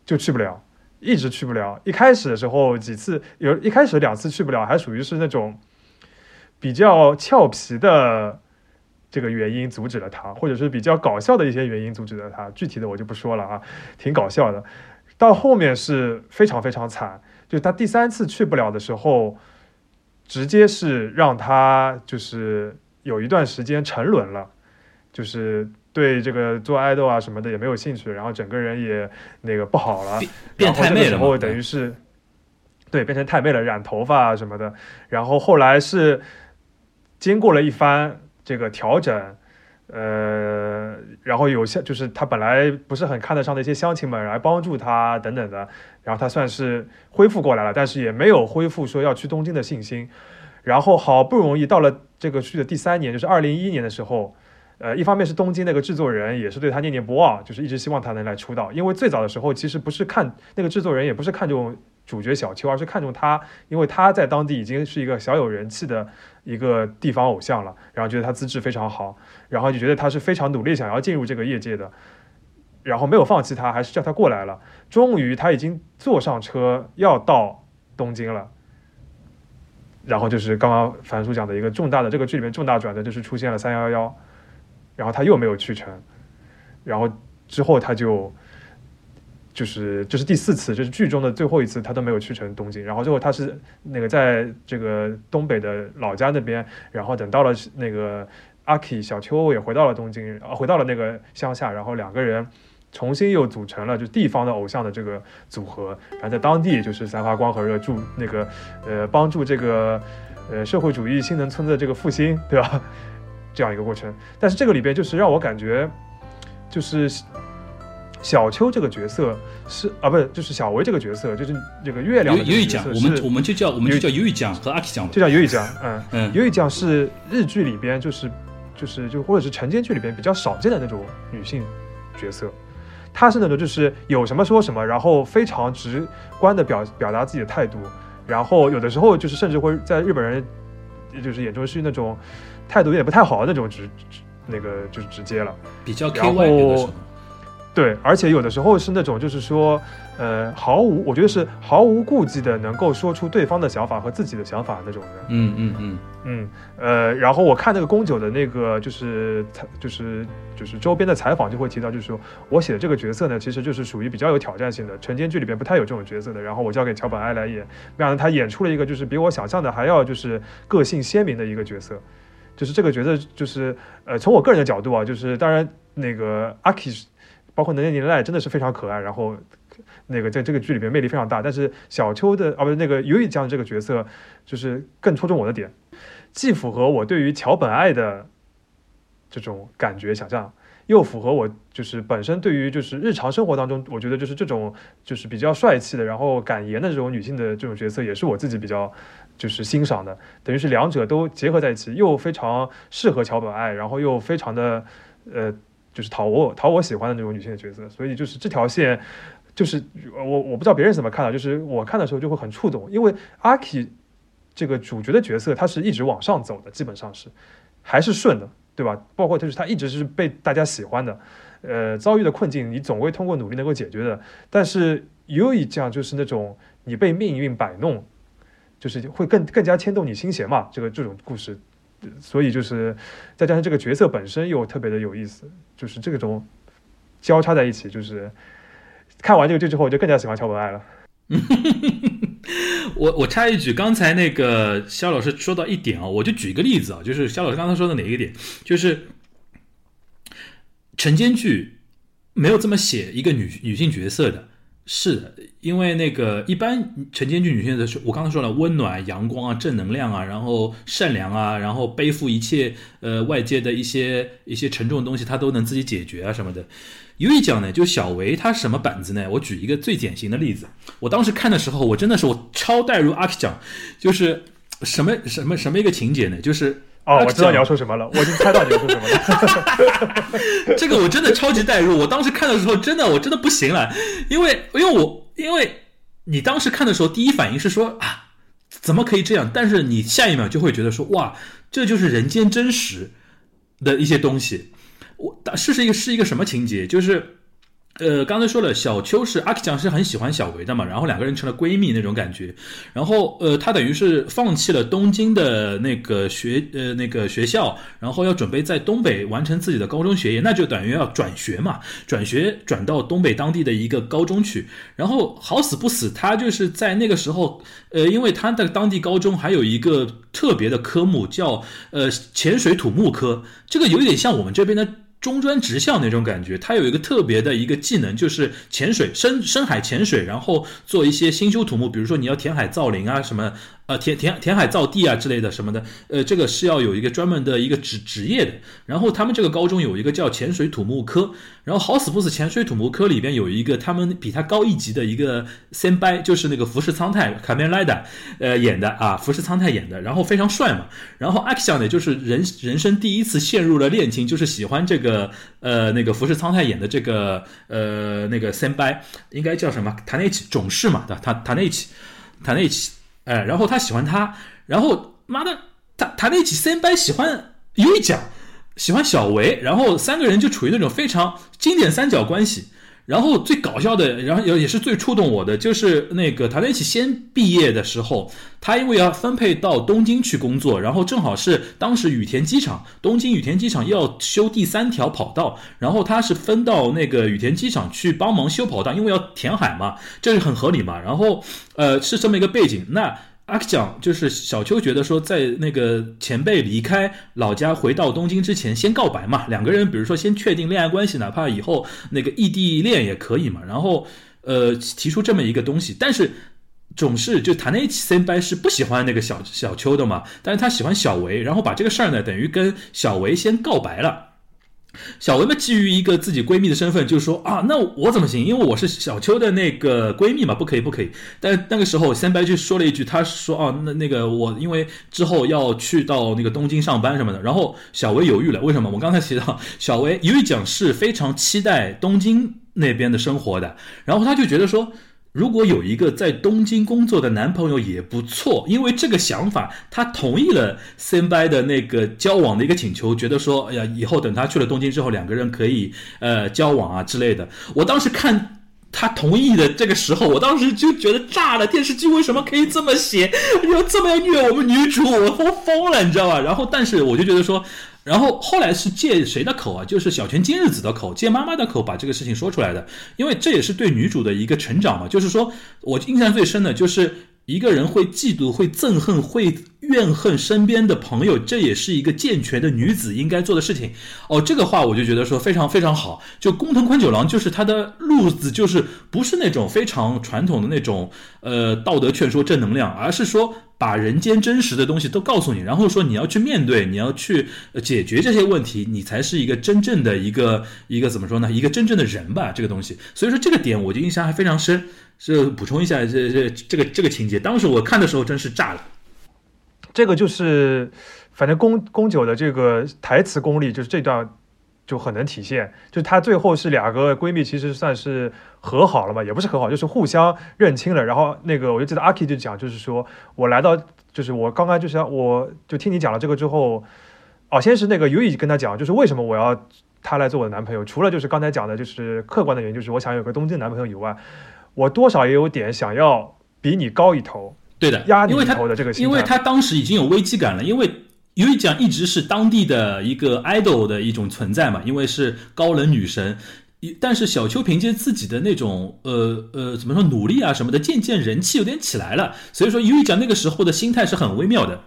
就去不了，一直去不了。一开始的时候几次有，一开始两次去不了，还属于是那种比较俏皮的这个原因阻止了他，或者是比较搞笑的一些原因阻止了他。具体的我就不说了啊，挺搞笑的。到后面是非常非常惨，就他第三次去不了的时候，直接是让他就是有一段时间沉沦了。就是对这个做爱豆啊什么的也没有兴趣，然后整个人也那个不好了，变太妹了。然后等于是，对，变成太妹了，染头发啊什么的。然后后来是经过了一番这个调整，呃，然后有些就是他本来不是很看得上的一些乡亲们来帮助他等等的，然后他算是恢复过来了，但是也没有恢复说要去东京的信心。然后好不容易到了这个去的第三年，就是二零一一年的时候。呃，一方面是东京那个制作人也是对他念念不忘，就是一直希望他能来出道。因为最早的时候，其实不是看那个制作人，也不是看中主角小秋，而是看中他，因为他在当地已经是一个小有人气的一个地方偶像了，然后觉得他资质非常好，然后就觉得他是非常努力想要进入这个业界的，然后没有放弃他，还是叫他过来了。终于他已经坐上车要到东京了，然后就是刚刚樊叔讲的一个重大的这个剧里面重大转折，就是出现了三幺幺。然后他又没有去成，然后之后他就就是这是第四次，这是剧中的最后一次，他都没有去成东京。然后最后他是那个在这个东北的老家那边，然后等到了那个阿 K 小秋也回到了东京，回到了那个乡下，然后两个人重新又组成了就地方的偶像的这个组合，然后在当地就是散发光和热，助那个呃帮助这个呃社会主义新农村的这个复兴，对吧？这样一个过程。但是这个里边就是让我感觉，就是小秋这个角色是啊，不是就是小维这个角色，就是这个月亮的角色我们我们就叫我们就叫游一讲和阿 K 讲吧。就叫有一酱，嗯。嗯，有一酱是日剧里边就是就是就或者是晨间剧里边比较少见的那种女性角色，她是那种就是有什么说什么，然后非常直观的表表达自己的态度，然后有的时候就是甚至会在日本人就是眼中是那种态度有点不太好那种直直那个就是直接了。比较然 KY 有的时候。对，而且有的时候是那种，就是说，呃，毫无，我觉得是毫无顾忌的，能够说出对方的想法和自己的想法那种人。嗯嗯嗯，嗯，呃，然后我看那个宫九的那个就是采就是就是周边的采访就会提到，就是说我写的这个角色呢，其实就是属于比较有挑战性的，晨间剧里边不太有这种角色的。然后我交给桥本爱来演，没想到他演出了一个就是比我想象的还要就是个性鲜明的一个角色。就是这个角色，就是呃，从我个人的角度啊，就是当然那个阿 K，包括能年年赖真的是非常可爱，然后那个在这个剧里边魅力非常大。但是小秋的啊，不是那个尤以江这个角色，就是更戳中我的点，既符合我对于桥本爱的这种感觉想象，又符合我就是本身对于就是日常生活当中，我觉得就是这种就是比较帅气的，然后敢言的这种女性的这种角色，也是我自己比较就是欣赏的。等于是两者都结合在一起，又非常适合桥本爱，然后又非常的呃，就是讨我讨我喜欢的那种女性的角色。所以就是这条线，就是我我不知道别人怎么看的，就是我看的时候就会很触动，因为阿 K 这个主角的角色，他是一直往上走的，基本上是还是顺的，对吧？包括就是他一直是被大家喜欢的，呃，遭遇的困境你总会通过努力能够解决的。但是有一这样就是那种你被命运摆弄，就是会更更加牵动你心弦嘛，这个这种故事。所以就是再加上这个角色本身又特别的有意思，就是这种交叉在一起，就是看完这个剧之后，我就更加喜欢乔本爱了。我我插一句，刚才那个肖老师说到一点啊，我就举一个例子啊，就是肖老师刚才说的哪一个点，就是晨间剧没有这么写一个女女性角色的，是的，因为那个一般晨间剧女性的是，我刚才说了，温暖、阳光啊、正能量啊，然后善良啊，然后背负一切呃外界的一些一些沉重的东西，她都能自己解决啊什么的。有一讲呢，就小维他什么板子呢？我举一个最典型的例子，我当时看的时候，我真的是我超带入阿 K 讲，就是什么什么什么一个情节呢？就是哦，我知道你要说。什么了，我已经猜到你要说什么了。这个我真的超级代入，我当时看的时候，真的我真的不行了，因为因为我因为你当时看的时候，第一反应是说啊，怎么可以这样？但是你下一秒就会觉得说哇，这就是人间真实的一些东西。我是是一个是一个什么情节？就是。呃，刚才说了，小秋是阿 K 酱是很喜欢小维的嘛，然后两个人成了闺蜜那种感觉。然后呃，她等于是放弃了东京的那个学呃那个学校，然后要准备在东北完成自己的高中学业，那就等于要转学嘛，转学转到东北当地的一个高中去。然后好死不死，她就是在那个时候，呃，因为她的当地高中还有一个特别的科目叫呃潜水土木科，这个有点像我们这边的。中专职校那种感觉，它有一个特别的一个技能，就是潜水、深深海潜水，然后做一些新修土木，比如说你要填海造林啊，什么呃填填填海造地啊之类的什么的，呃，这个是要有一个专门的一个职职业的。然后他们这个高中有一个叫潜水土木科，然后好死不死，潜水土木科里边有一个他们比他高一级的一个先掰，就是那个福士苍太卡梅莱达呃演的啊，福士苍太演的，然后非常帅嘛。然后 action 呢，就是人人生第一次陷入了恋情，就是喜欢这个呃那个福士苍太演的这个呃那个先掰，应该叫什么？塔内奇种氏嘛，对吧？塔塔内奇，塔内奇，哎，然后他喜欢她，然后妈的，他谈在一起三班喜欢尤一讲，喜欢小维，然后三个人就处于那种非常经典三角关系。然后最搞笑的，然后也也是最触动我的，就是那个塔内奇先毕业的时候，他因为要分配到东京去工作，然后正好是当时羽田机场，东京羽田机场要修第三条跑道，然后他是分到那个羽田机场去帮忙修跑道，因为要填海嘛，这是很合理嘛。然后呃是这么一个背景，那。阿克讲就是小秋觉得说，在那个前辈离开老家回到东京之前，先告白嘛，两个人比如说先确定恋爱关系，哪怕以后那个异地恋也可以嘛。然后呃提出这么一个东西，但是总是就谈那一起先辈是不喜欢那个小小秋的嘛，但是他喜欢小维，然后把这个事儿呢等于跟小维先告白了。小维嘛，基于一个自己闺蜜的身份，就是说啊，那我怎么行？因为我是小秋的那个闺蜜嘛，不可以，不可以。但那个时候，三白就说了一句，他说啊，那那个我因为之后要去到那个东京上班什么的。然后小维犹豫了，为什么？我刚才提到，小维由于讲是非常期待东京那边的生活的，然后他就觉得说。如果有一个在东京工作的男朋友也不错，因为这个想法，他同意了 Senpai 的那个交往的一个请求，觉得说，哎呀，以后等他去了东京之后，两个人可以呃交往啊之类的。我当时看他同意的这个时候，我当时就觉得炸了，电视剧为什么可以这么写，要这么虐我们女主，我疯疯了，你知道吧？然后，但是我就觉得说。然后后来是借谁的口啊？就是小泉今日子的口，借妈妈的口把这个事情说出来的。因为这也是对女主的一个成长嘛。就是说我印象最深的就是一个人会嫉妒、会憎恨、会怨恨身边的朋友，这也是一个健全的女子应该做的事情。哦，这个话我就觉得说非常非常好。就工藤宽九郎就是他的路子，就是不是那种非常传统的那种呃道德劝说正能量，而是说。把人间真实的东西都告诉你，然后说你要去面对，你要去解决这些问题，你才是一个真正的一个一个怎么说呢？一个真正的人吧，这个东西。所以说这个点我就印象还非常深。是补充一下这这这个这个情节，当时我看的时候真是炸了。这个就是，反正宫宫九的这个台词功力，就是这段。就很能体现，就她最后是两个闺蜜，其实算是和好了嘛，也不是和好，就是互相认清了。然后那个我就记得阿 K 就讲，就是说我来到，就是我刚刚就是我就听你讲了这个之后，哦，先是那个尤以跟他讲，就是为什么我要他来做我的男朋友，除了就是刚才讲的，就是客观的原因，就是我想有个东京男朋友以外，我多少也有点想要比你高一头，对的，压你一头的这个心态，因为他当时已经有危机感了，因为。因为讲一直是当地的一个 idol 的一种存在嘛，因为是高冷女神，但是小秋凭借自己的那种呃呃怎么说努力啊什么的，渐渐人气有点起来了。所以说，因为讲那个时候的心态是很微妙的。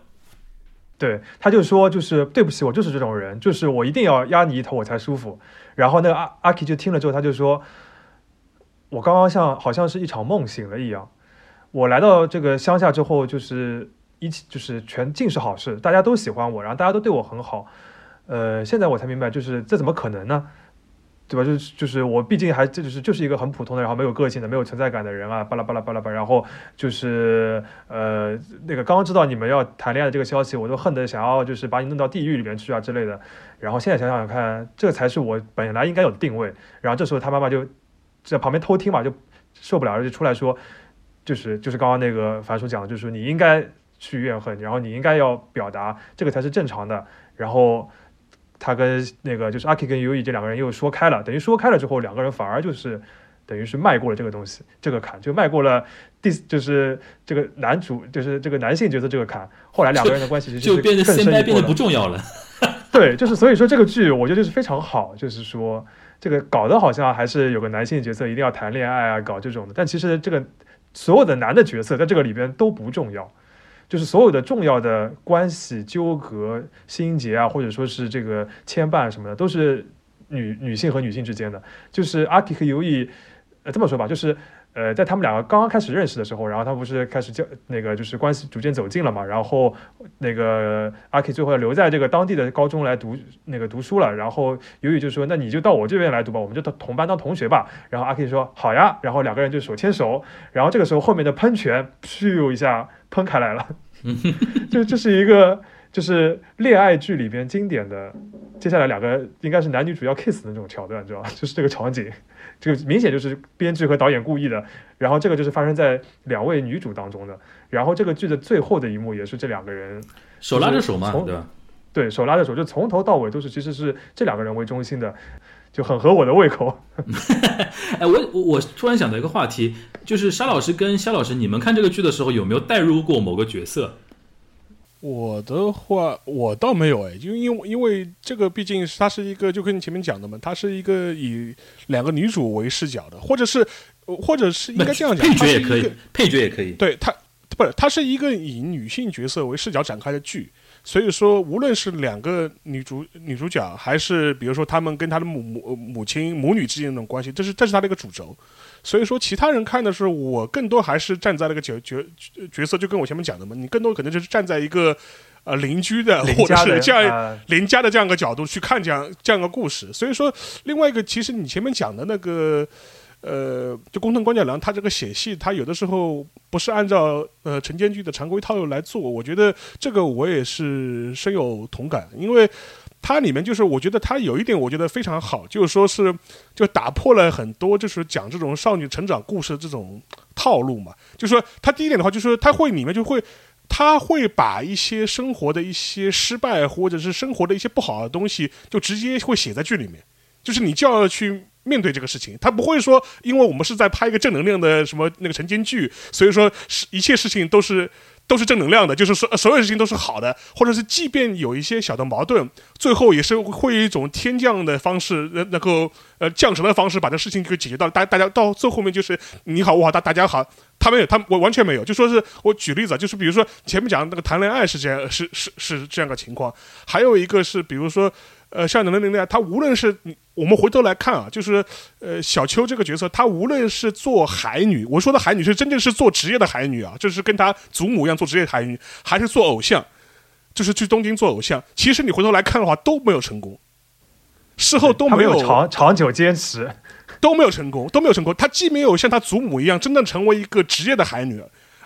对，他就说就是对不起，我就是这种人，就是我一定要压你一头我才舒服。然后那个阿阿 K 就听了之后，他就说，我刚刚像好像是一场梦醒了一样，我来到这个乡下之后就是。一起就是全尽是好事，大家都喜欢我，然后大家都对我很好，呃，现在我才明白，就是这怎么可能呢？对吧？就是就是我毕竟还这就是就是一个很普通的，然后没有个性的、没有存在感的人啊，巴拉巴拉巴拉巴，然后就是呃那个刚刚知道你们要谈恋爱这个消息，我都恨得想要就是把你弄到地狱里面去啊之类的。然后现在想想看，这才是我本来应该有的定位。然后这时候他妈妈就在旁边偷听嘛，就受不了了，就出来说，就是就是刚刚那个樊叔讲的，就是你应该。去怨恨，然后你应该要表达这个才是正常的。然后他跟那个就是阿 K 跟 U E 这两个人又说开了，等于说开了之后，两个人反而就是等于是迈过了这个东西，这个坎就迈过了第就是这个男主就是这个男性角色这个坎。后来两个人的关系就变得更深变得不重要了。对，就是所以说这个剧我觉得就是非常好，就是说这个搞得好像还是有个男性角色一定要谈恋爱啊，搞这种的，但其实这个所有的男的角色在这个里边都不重要。就是所有的重要的关系纠葛、心结啊，或者说是这个牵绊什么的，都是女女性和女性之间的。就是阿 K 和尤以，呃，这么说吧，就是呃，在他们两个刚刚开始认识的时候，然后他不是开始交那个，就是关系逐渐走近了嘛。然后那个阿 K 最后留在这个当地的高中来读那个读书了。然后尤以就说：“那你就到我这边来读吧，我们就同同班当同学吧。”然后阿 K 说：“好呀。”然后两个人就手牵手。然后这个时候后面的喷泉咻一下喷开来了。就这是一个就是恋爱剧里边经典的，接下来两个应该是男女主要 kiss 的那种桥段，知道吧？就是这个场景，这个明显就是编剧和导演故意的。然后这个就是发生在两位女主当中的。然后这个剧的最后的一幕也是这两个人手拉着手嘛，对吧？对手拉着手，就从头到尾都是其实是这两个人为中心的，就很合我的胃口。哎，我我我突然想到一个话题。就是沙老师跟肖老师，你们看这个剧的时候有没有代入过某个角色？我的话，我倒没有哎，因为因为因为这个毕竟它是一个，就跟你前面讲的嘛，它是一个以两个女主为视角的，或者是或者是应该这样讲，配角也可以，配角也可以，对他。不是，它是一个以女性角色为视角展开的剧，所以说无论是两个女主女主角，还是比如说他们跟他的母母母亲母女之间的那种关系，这是这是他的一个主轴。所以说，其他人看的时候，我更多还是站在那个角角角色，就跟我前面讲的嘛，你更多可能就是站在一个呃邻居的或者是这样邻家的这样一个角度去看这样这样一个故事。所以说，另外一个其实你前面讲的那个。呃，就工藤官九郎他这个写戏，他有的时候不是按照呃晨间剧的常规套路来做，我觉得这个我也是深有同感，因为它里面就是我觉得它有一点我觉得非常好，就是说是就打破了很多就是讲这种少女成长故事的这种套路嘛，就是说他第一点的话，就是说他会里面就会他会把一些生活的一些失败或者是生活的一些不好的东西，就直接会写在剧里面，就是你就要去。面对这个事情，他不会说，因为我们是在拍一个正能量的什么那个晨间剧，所以说是一切事情都是都是正能量的，就是说所有事情都是好的，或者是即便有一些小的矛盾，最后也是会以一种天降的方式，能够呃降神的方式把这事情给解决到，大大家到最后面就是你好我好大大家好，他没有，他我完全没有，就说是我举例子，就是比如说前面讲那个谈恋爱是这样，是是是这样个情况，还有一个是比如说。呃，像能能那样，他无论是我们回头来看啊，就是呃，小秋这个角色，他无论是做海女，我说的海女是真正是做职业的海女啊，就是跟他祖母一样做职业海女，还是做偶像，就是去东京做偶像，其实你回头来看的话都没有成功，事后都没有长长久坚持，都没有成功，都没有成功。他既没有像他祖母一样真正成为一个职业的海女。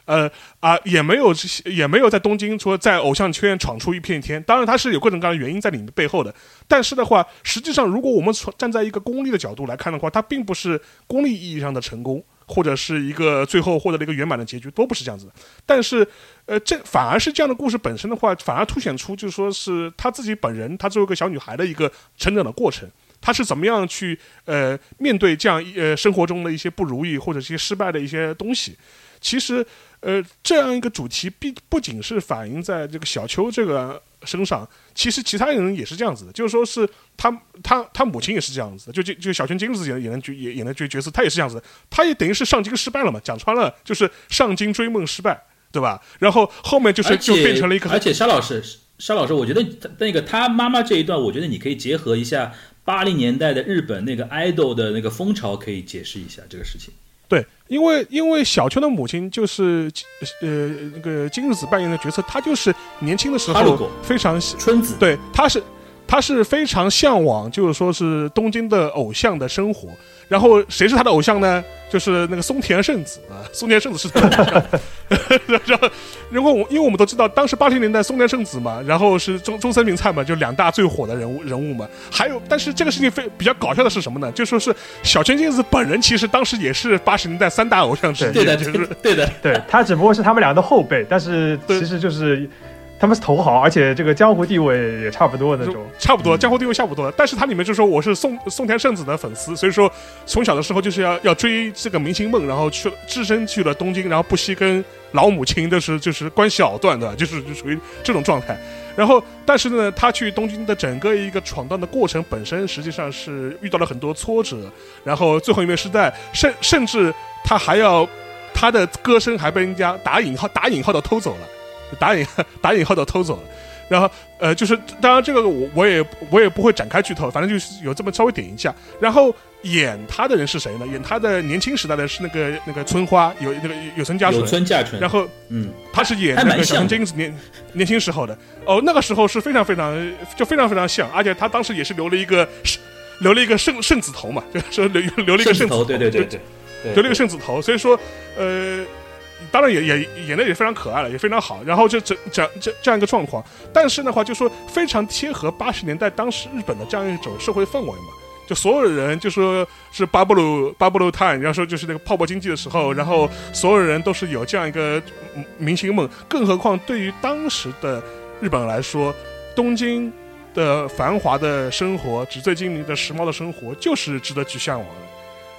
呃啊，也没有这些，也没有在东京说在偶像圈闯出一片天。当然，他是有各种各样的原因在里面背后的。但是的话，实际上，如果我们从站在一个功利的角度来看的话，他并不是功利意义上的成功，或者是一个最后获得了一个圆满的结局，都不是这样子的。但是，呃，这反而是这样的故事本身的话，反而凸显出就说是他自己本人，他作为一个小女孩的一个成长的过程，她是怎么样去呃面对这样一呃生活中的一些不如意或者一些失败的一些东西。其实。呃，这样一个主题，不不仅是反映在这个小秋这个身上，其实其他人也是这样子的，就是说是他他他母亲也是这样子的，就就就小泉今日演演的角演演的角角色，他也是这样子的，他也等于是上京失败了嘛，讲穿了就是上京追梦失败，对吧？然后后面就是就变成了一个，而且沙老师沙老师，我觉得那个他妈妈这一段，我觉得你可以结合一下八零年代的日本那个 idol 的那个风潮，可以解释一下这个事情。对，因为因为小秋的母亲就是呃那个金日子扮演的角色，她就是年轻的时候非常春子，对，她是她是非常向往，就是说是东京的偶像的生活。然后谁是他的偶像呢？就是那个松田圣子啊，松田圣子是他的偶像。然后，如果我因为我们都知道，当时八十年代松田圣子嘛，然后是中中森明菜嘛，就两大最火的人物人物嘛。还有，但是这个事情非比较搞笑的是什么呢？就说是小泉进子本人其实当时也是八十年代三大偶像之一，对的，就是对的，对他只不过是他们俩的后辈，但是其实就是。他们是头号，而且这个江湖地位也差不多那种，差不多江湖地位差不多。但是它里面就说我是宋宋田圣子的粉丝，所以说从小的时候就是要要追这个明星梦，然后去只身去了东京，然后不惜跟老母亲的是就是关系藕断的，就是就属于这种状态。然后但是呢，他去东京的整个一个闯荡的过程本身实际上是遇到了很多挫折，然后最后一面是在甚甚至他还要他的歌声还被人家打引号打引号的偷走了。打引打引号的偷走了，然后呃，就是当然这个我我也我也不会展开剧透，反正就是有这么稍微点一下。然后演他的人是谁呢？演他的年轻时代的是那个那个村花，有那个有村家纯。有村佳纯。然后嗯，他是演那个小金子年年轻时候的哦，那个时候是非常非常就非常非常像，而且他当时也是留了一个留了一个圣圣子头嘛，就是说留留了一个圣子头，对对对对，留了一个圣子头，所以说呃。当然也也演的也非常可爱了，也非常好。然后就这这这这样一个状况，但是的话就说非常贴合八十年代当时日本的这样一种社会氛围嘛。就所有人就说是巴布鲁巴布鲁泰，要说就是那个泡沫经济的时候，然后所有人都是有这样一个明星梦。更何况对于当时的日本来说，东京的繁华的生活、纸醉金迷的时髦的生活，就是值得去向往的。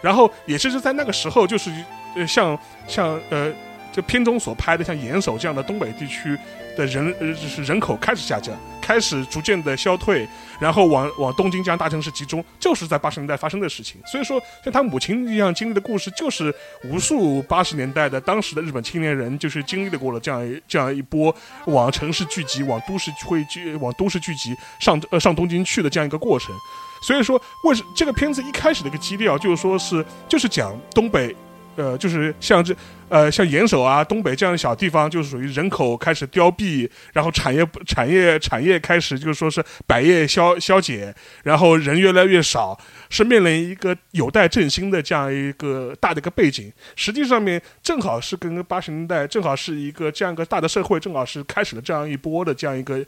然后也是在那个时候，就是呃像像呃。就片中所拍的像岩手这样的东北地区的人，呃，就是人口开始下降，开始逐渐的消退，然后往往东京这样大城市集中，就是在八十年代发生的事情。所以说，像他母亲一样经历的故事，就是无数八十年代的当时的日本青年人，就是经历了过了这样一这样一波往城市聚集、往都市会聚、往都市聚集上呃上东京去的这样一个过程。所以说，为什这个片子一开始的一个基调就是说是就是讲东北。呃，就是像这，呃，像岩手啊、东北这样的小地方，就是属于人口开始凋敝，然后产业产业产业开始就是说是百业消消解，然后人越来越少，是面临一个有待振兴的这样一个大的一个背景。实际上面正好是跟八十年代正好是一个这样一个大的社会，正好是开始了这样一波的这样一个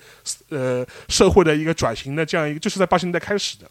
呃社会的一个转型的这样一个，就是在八十年代开始的。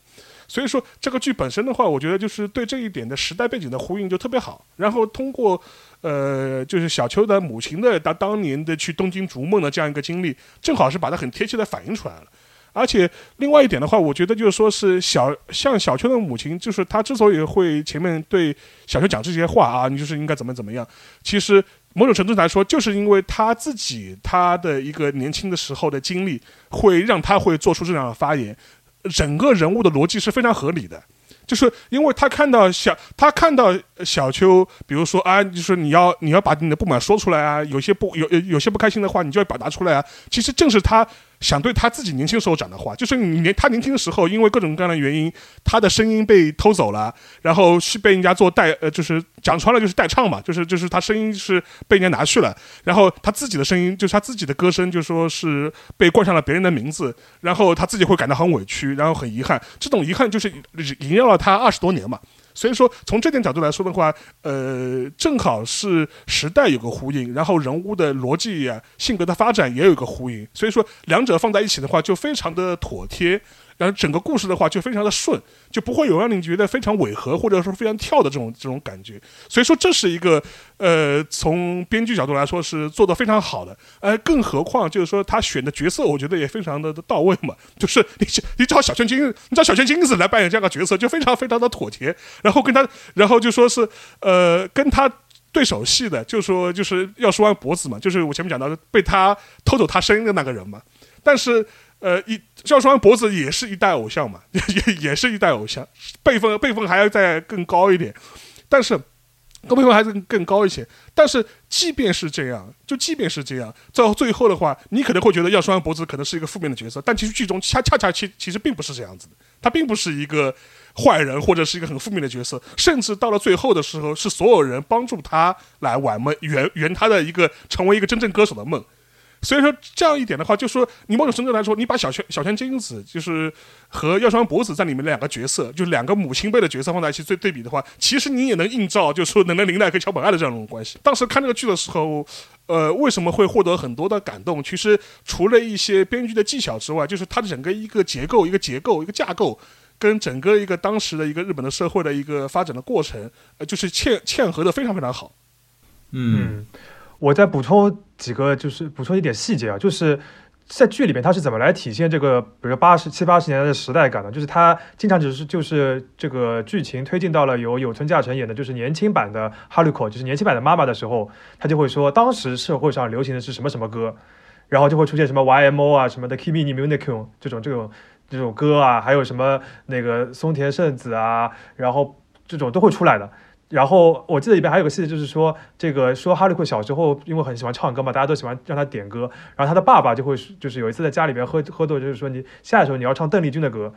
所以说这个剧本身的话，我觉得就是对这一点的时代背景的呼应就特别好。然后通过，呃，就是小秋的母亲的他当年的去东京逐梦的这样一个经历，正好是把它很贴切的反映出来了。而且另外一点的话，我觉得就是说是小像小秋的母亲，就是她之所以会前面对小秋讲这些话啊，你就是应该怎么怎么样，其实某种程度来说，就是因为她自己她的一个年轻的时候的经历，会让她会做出这样的发言。整个人物的逻辑是非常合理的，就是因为他看到小，他看到小秋，比如说啊，就是你要你要把你的不满说出来啊，有些不有有有些不开心的话，你就要表达出来啊。其实正是他。想对他自己年轻时候讲的话，就是你年他年轻的时候，因为各种各样的原因，他的声音被偷走了，然后是被人家做代呃，就是讲穿了就是代唱嘛，就是就是他声音是被人家拿去了，然后他自己的声音就是他自己的歌声，就说是被冠上了别人的名字，然后他自己会感到很委屈，然后很遗憾，这种遗憾就是萦绕了他二十多年嘛。所以说，从这点角度来说的话，呃，正好是时代有个呼应，然后人物的逻辑呀、性格的发展也有一个呼应。所以说，两者放在一起的话，就非常的妥帖。然后整个故事的话就非常的顺，就不会有让你觉得非常违和或者说非常跳的这种这种感觉。所以说这是一个呃从编剧角度来说是做的非常好的。呃，更何况就是说他选的角色，我觉得也非常的到位嘛。就是你你找小泉金，你找小泉金子来扮演这样的角色，就非常非常的妥帖。然后跟他，然后就说是呃跟他对手戏的，就说就是要说完脖子嘛，就是我前面讲到的被他偷走他声音的那个人嘛。但是。呃，一赵双脖子也是一代偶像嘛，也 也也是一代偶像，辈分辈分还要再更高一点，但是，辈分还是更高一些。但是，即便是这样，就即便是这样，到最后的话，你可能会觉得赵双脖子可能是一个负面的角色，但其实剧中恰恰恰其其实并不是这样子的，他并不是一个坏人或者是一个很负面的角色，甚至到了最后的时候，是所有人帮助他来完梦圆圆他的一个成为一个真正歌手的梦。所以说这样一点的话，就说你某种程度来说，你把小泉小泉金子就是和药霜博子在里面两个角色，就是两个母亲辈的角色放在一起对对比的话，其实你也能映照，就是说能能林奈跟桥本爱的这样一种关系。当时看这个剧的时候，呃，为什么会获得很多的感动？其实除了一些编剧的技巧之外，就是它的整个一个结构、一个结构、一个架构，跟整个一个当时的一个日本的社会的一个发展的过程，呃，就是嵌嵌合的非常非常好。嗯。我再补充几个，就是补充一点细节啊，就是在剧里面它是怎么来体现这个，比如八十七八十年代的时代感的？就是它经常只是就是这个剧情推进到了由有村架纯演的，就是年轻版的哈鲁口，就是年轻版的妈妈的时候，他就会说当时社会上流行的是什么什么歌，然后就会出现什么 YMO 啊什么的 Kimi ni Munekun 这种这种这种歌啊，还有什么那个松田圣子啊，然后这种都会出来的。然后我记得里边还有个细节，就是说这个说哈利库小时候因为很喜欢唱歌嘛，大家都喜欢让他点歌，然后他的爸爸就会就是有一次在家里边喝喝多，就是说你下的时候你要唱邓丽君的歌，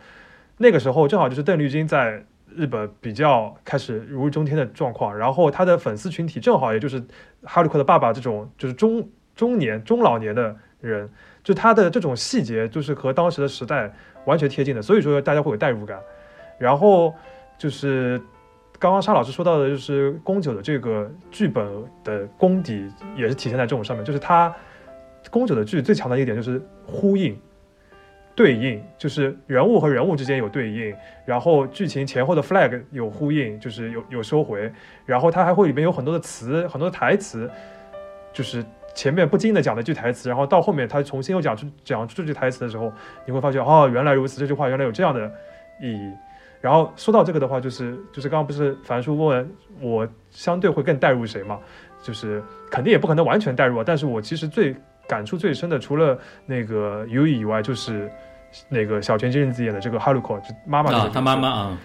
那个时候正好就是邓丽君在日本比较开始如日中天的状况，然后他的粉丝群体正好也就是哈利库的爸爸这种就是中中年中老年的人，就他的这种细节就是和当时的时代完全贴近的，所以说大家会有代入感，然后就是。刚刚沙老师说到的，就是宫九的这个剧本的功底，也是体现在这种上面。就是他宫九的剧最强的一点就是呼应、对应，就是人物和人物之间有对应，然后剧情前后的 flag 有呼应，就是有有收回，然后他还会里面有很多的词、很多的台词，就是前面不经意的讲了一句台词，然后到后面他重新又讲出讲出这句台词的时候，你会发现哦，原来如此，这句话原来有这样的意义。然后说到这个的话，就是就是刚刚不是樊叔问我相对会更带入谁嘛？就是肯定也不可能完全代入啊，但是我其实最感触最深的，除了那个 U 以外，就是那个小泉今日子演的这个哈鲁口，就妈妈这个啊，他妈妈啊，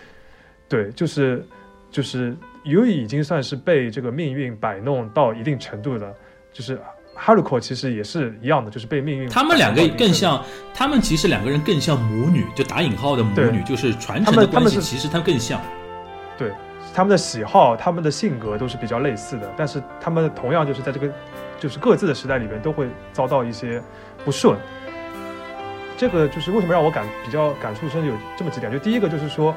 对，就是就是 U 已经算是被这个命运摆弄到一定程度了，就是哈鲁口其实也是一样的，就是被命运他们两个更像，他们其实两个人更像母女，就打引号的母女，就是传他承的关系，们他们其实他们更像。对，他们的喜好、他们的性格都是比较类似的，但是他们同样就是在这个就是各自的时代里边都会遭到一些不顺。这个就是为什么让我感比较感触深，有这么几点。就第一个就是说，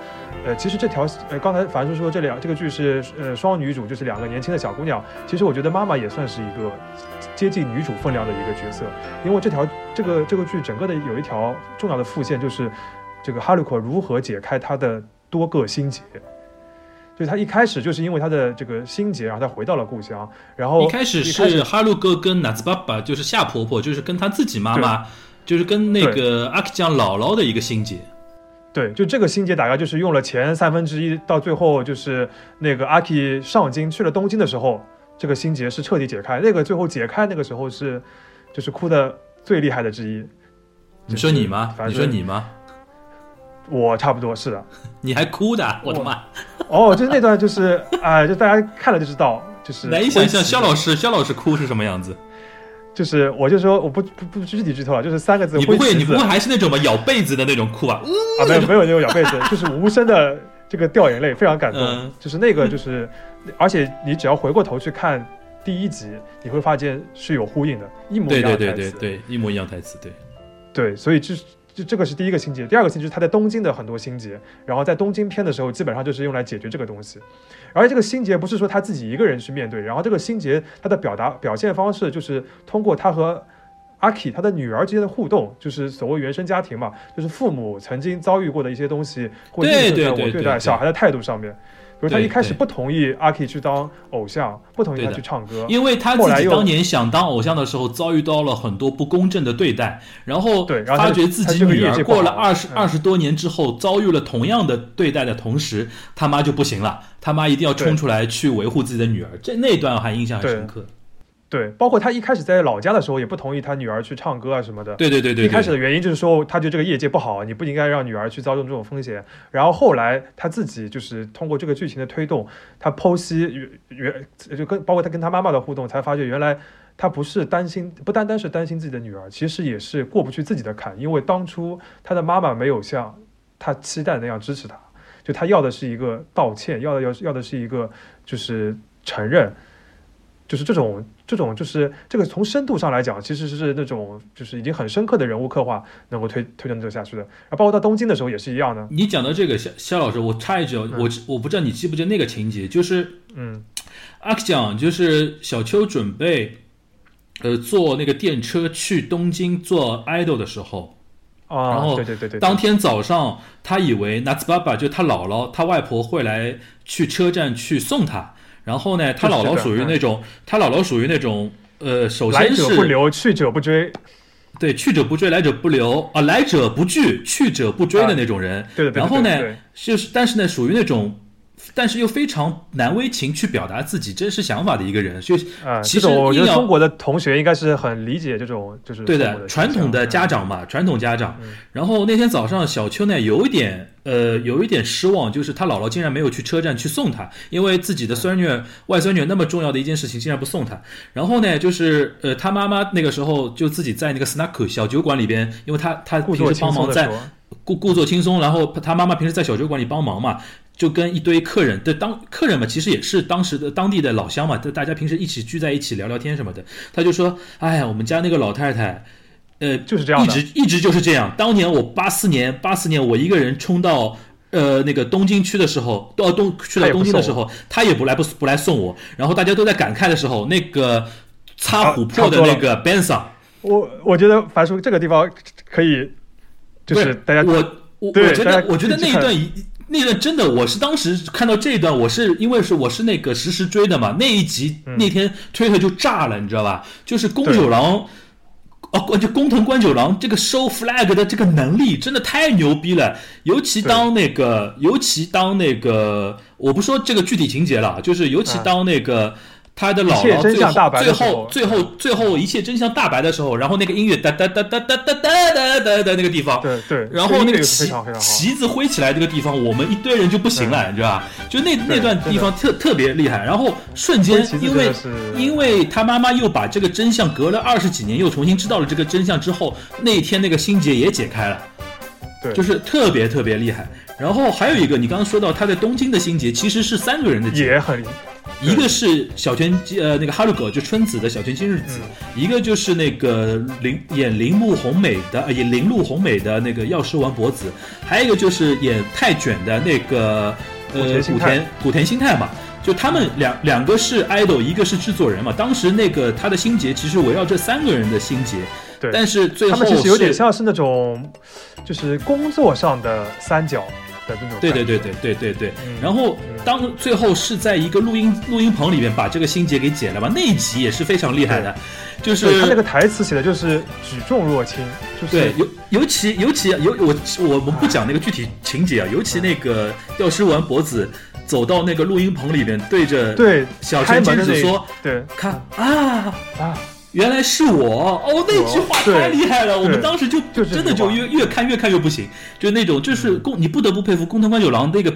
呃，其实这条呃，刚才樊叔说这两这个剧是呃双女主，就是两个年轻的小姑娘。其实我觉得妈妈也算是一个接近女主分量的一个角色，因为这条这个这个剧整个的有一条重要的副线就是这个哈鲁克如何解开他的多个心结。就是他一开始就是因为他的这个心结，然后他回到了故乡，然后一开始是哈鲁哥跟纳兹爸爸，就是夏婆婆，就是跟他自己妈妈，就是跟那个阿克酱姥姥的一个心结。对，就这个心结大概就是用了前三分之一，到最后就是那个阿 K 上京去了东京的时候，这个心结是彻底解开。那个最后解开那个时候是，就是哭的最厉害的之一。你说你吗？反正你说你吗？我差不多是的。你还哭的？我的妈！哦，就是那段，就是 哎、就大家看了就知道，就是难以想象肖老师，肖老师哭是什么样子。就是我就说我不不不具体剧透了，就是三个字。你不会，你不会还是那种吧？咬被子的那种哭啊？啊，没有没有那种咬被子，就是无声的这个掉眼泪，非常感动。嗯就是那个就是，而且你只要回过头去看第一集，你会发现是有呼应的，一模一样的台词。对对对对，一模一样台词，对。对所以这这这个是第一个心结，第二个心结是他在东京的很多心结，然后在东京篇的时候，基本上就是用来解决这个东西。而且这个心结不是说他自己一个人去面对，然后这个心结他的表达表现方式就是通过他和阿 K 他的女儿之间的互动，就是所谓原生家庭嘛，就是父母曾经遭遇过的一些东西，会对映射在我对对对对对待小孩的态度上面。比如他一开始不同意阿 K 去当偶像，不同意他去唱歌，因为他自己当年想当偶像的时候，遭遇到了很多不公正的对待，然后对然后他发觉自己女儿过了二十嗯二十多年之后，遭遇了同样的对待的同时，他妈就不行了，他妈一定要冲出来去维护自己的女儿。这那段我还印象很深刻。对，包括他一开始在老家的时候也不同意他女儿去唱歌啊什么的。对对对对，一开始的原因就是说，他觉得这个业界不好，你不应该让女儿去遭受这种风险。然后后来他自己就是通过这个剧情的推动，他剖析原原就跟包括他跟他妈妈的互动，才发觉原来他不是担心，不单单是担心自己的女儿，其实也是过不去自己的坎，因为当初他的妈妈没有像他期待那样支持他，就他要的是一个道歉，要的要要的是一个就是承认。就是这种这种就是这个从深度上来讲，其实是那种就是已经很深刻的人物刻画能够推推动这个下去的。然后包括到东京的时候也是一样的。你讲到这个，肖肖老师，我插一句，哦，我我不知道你记不记得那个情节，就是嗯阿克讲，就是小秋准备，呃，坐那个电车去东京做 idol 的时候，啊，然后对对对对，当天早上他以为纳兹爸爸就他姥姥、他外婆会来去车站去送他，然后呢，他姥姥属于那种，他姥姥属于那种，呃，首先是者不留，去者不追。对去者不追，来者不留啊，来者不拒，去者不追的那种人。对对对。然后呢就是但是呢，属于那种。但是又非常难为情去表达自己真实想法的一个人，就啊，其实我觉得中国的同学应该是很理解这种就是对的，传统的家长嘛，传统家长嗯。然后那天早上，小秋呢有一点呃有一点失望，就是他姥姥竟然没有去车站去送他，因为自己的孙女、外孙女那么重要的一件事情，竟然不送他。然后呢，就是呃他妈妈那个时候就自己在那个 snack 小酒馆里边，因为他他平时帮忙在故故作轻松，然后他妈妈平时在小酒馆里帮忙嘛，就跟一堆客人的当客人嘛，其实也是当时的当地的老乡嘛，就大家平时一起聚在一起聊聊天什么的。他就说：“哎呀，我们家那个老太太，呃，就是这样一。直一直就是这样。当年我八四年八四年我一个人冲到呃那个东京区的时候，到东去到东京的时候，他也不来不不来送我。然后大家都在感慨的时候，那个擦琥珀的那个 Ben 桑，我我觉得樊叔这个地方可以，就是大家我我我觉得我觉得那一段一那段真的，我是当时看到这一段，我是因为是我是那个实时追的嘛，那一集、嗯那天推特就炸了，你知道吧？就是宫九郎。哦，就工藤官九郎这个收 flag 的这个能力真的太牛逼了，尤其当那个，尤其当那个，我不说这个具体情节了，就是尤其啊当那个、他的姥姥最最后最后最后一切真相大白的时候，然后那个音乐哒哒哒哒哒哒哒哒哒的那个地方，对对，然后那个旗。旗子挥起来这个地方，我们一堆人就不行了，你知道吧？就那那段地方特特别厉害，然后瞬间因为因为他妈妈又把这个真相隔了二十几年又重新知道了这个真相之后，那天那个心结也解开了，对就是特别特别厉害。然后还有一个，你刚刚说到他在东京的心结，其实是三个人的结，也很一个是小泉呃那个哈鲁狗就春子的小泉今日子，一个就是那个铃演铃木宏美的呃演铃木宏美的那个药师丸博子，还有一个就是演泰卷的那个呃古田古田古田新太嘛。就他们两两个是 idol，一个是制作人嘛。当时那个他的心结其实围绕这三个人的心结，对，但是最后他们其实有点像是那种，就是工作上的三角的那种。对对对对。对对对。嗯然后当最后是在一个录音录音棚里面把这个心结给解了吧，那一集也是非常厉害的，就是他那个台词写的就是举重若轻，就是对，尤尤其尤其尤我我我们不讲那个具体情节啊，尤其那个药师丸博子走到那个录音棚里面，对着对小泉今开门的那日子说对：“看啊，啊，原来是我。哦，那句话太厉害了，我们当时就就真的就越越看越看越不行，就那种就是嗯。宫，你不得不佩服宫藤官九郎那个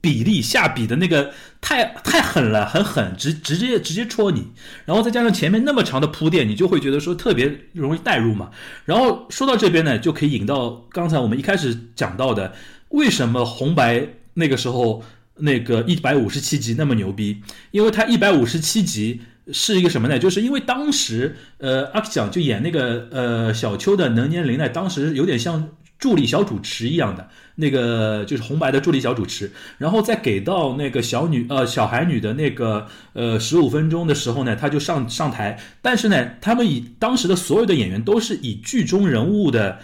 比例下笔的那个太太狠了，很狠，直直接直接戳你，然后再加上前面那么长的铺垫，你就会觉得说特别容易代入嘛。然后说到这边呢，就可以引到刚才我们一开始讲到的，为什么红白那个时候那个一百五十七集那么牛逼？因为它一百五十七集是一个什么呢？就是因为当时呃阿 K 讲就演那个呃小秋的能年龄呢，当时有点像助理小主持一样的。那个就是红白的助理小主持，然后再给到那个小女呃小孩女的那个呃十五分钟的时候呢，他就上上台，但是呢，他们以当时的所有的演员都是以剧中人物的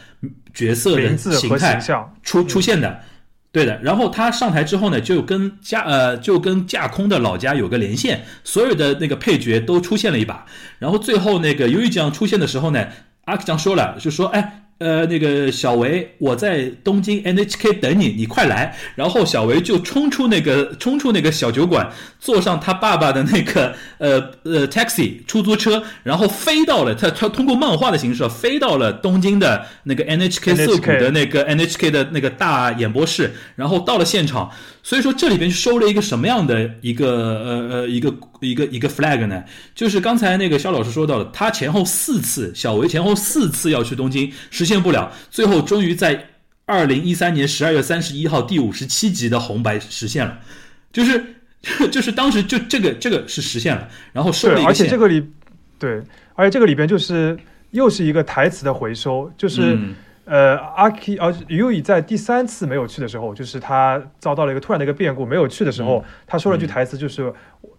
角色的形态出出现的。对的，然后他上台之后呢，就跟架呃就跟架空的老家有个连线，所有的那个配角都出现了一把，然后最后那个鱿鱼酱出现的时候呢，阿克酱说了，就说哎。呃，那个小维，我在东京 NHK 等你，你快来。然后小维就冲出那个冲出那个小酒馆，坐上他爸爸的那个呃呃 taxi 出租车，然后飞到了他他通过漫画的形式飞到了东京的那个 NHK 涩谷的那个 NHK 的那个大演播室，然后到了现场。所以说这里边收了一个什么样的一个呃呃一个一个一个 flag 呢？就是刚才那个肖老师说到了，他前后四次小维前后四次要去东京，实现不了，最后终于在二零一三年十二月三十一号第五十七集的红白实现了，就是 就是当时就这个这个是实现了，然后收了，一个而且这。个里，对，而且这个里边就是又是一个台词的回收，就是。嗯呃，阿 K 呃 U 以在第三次没有去的时候，就是他遭到了一个突然的一个变故，没有去的时候，嗯他说了句台词，就是，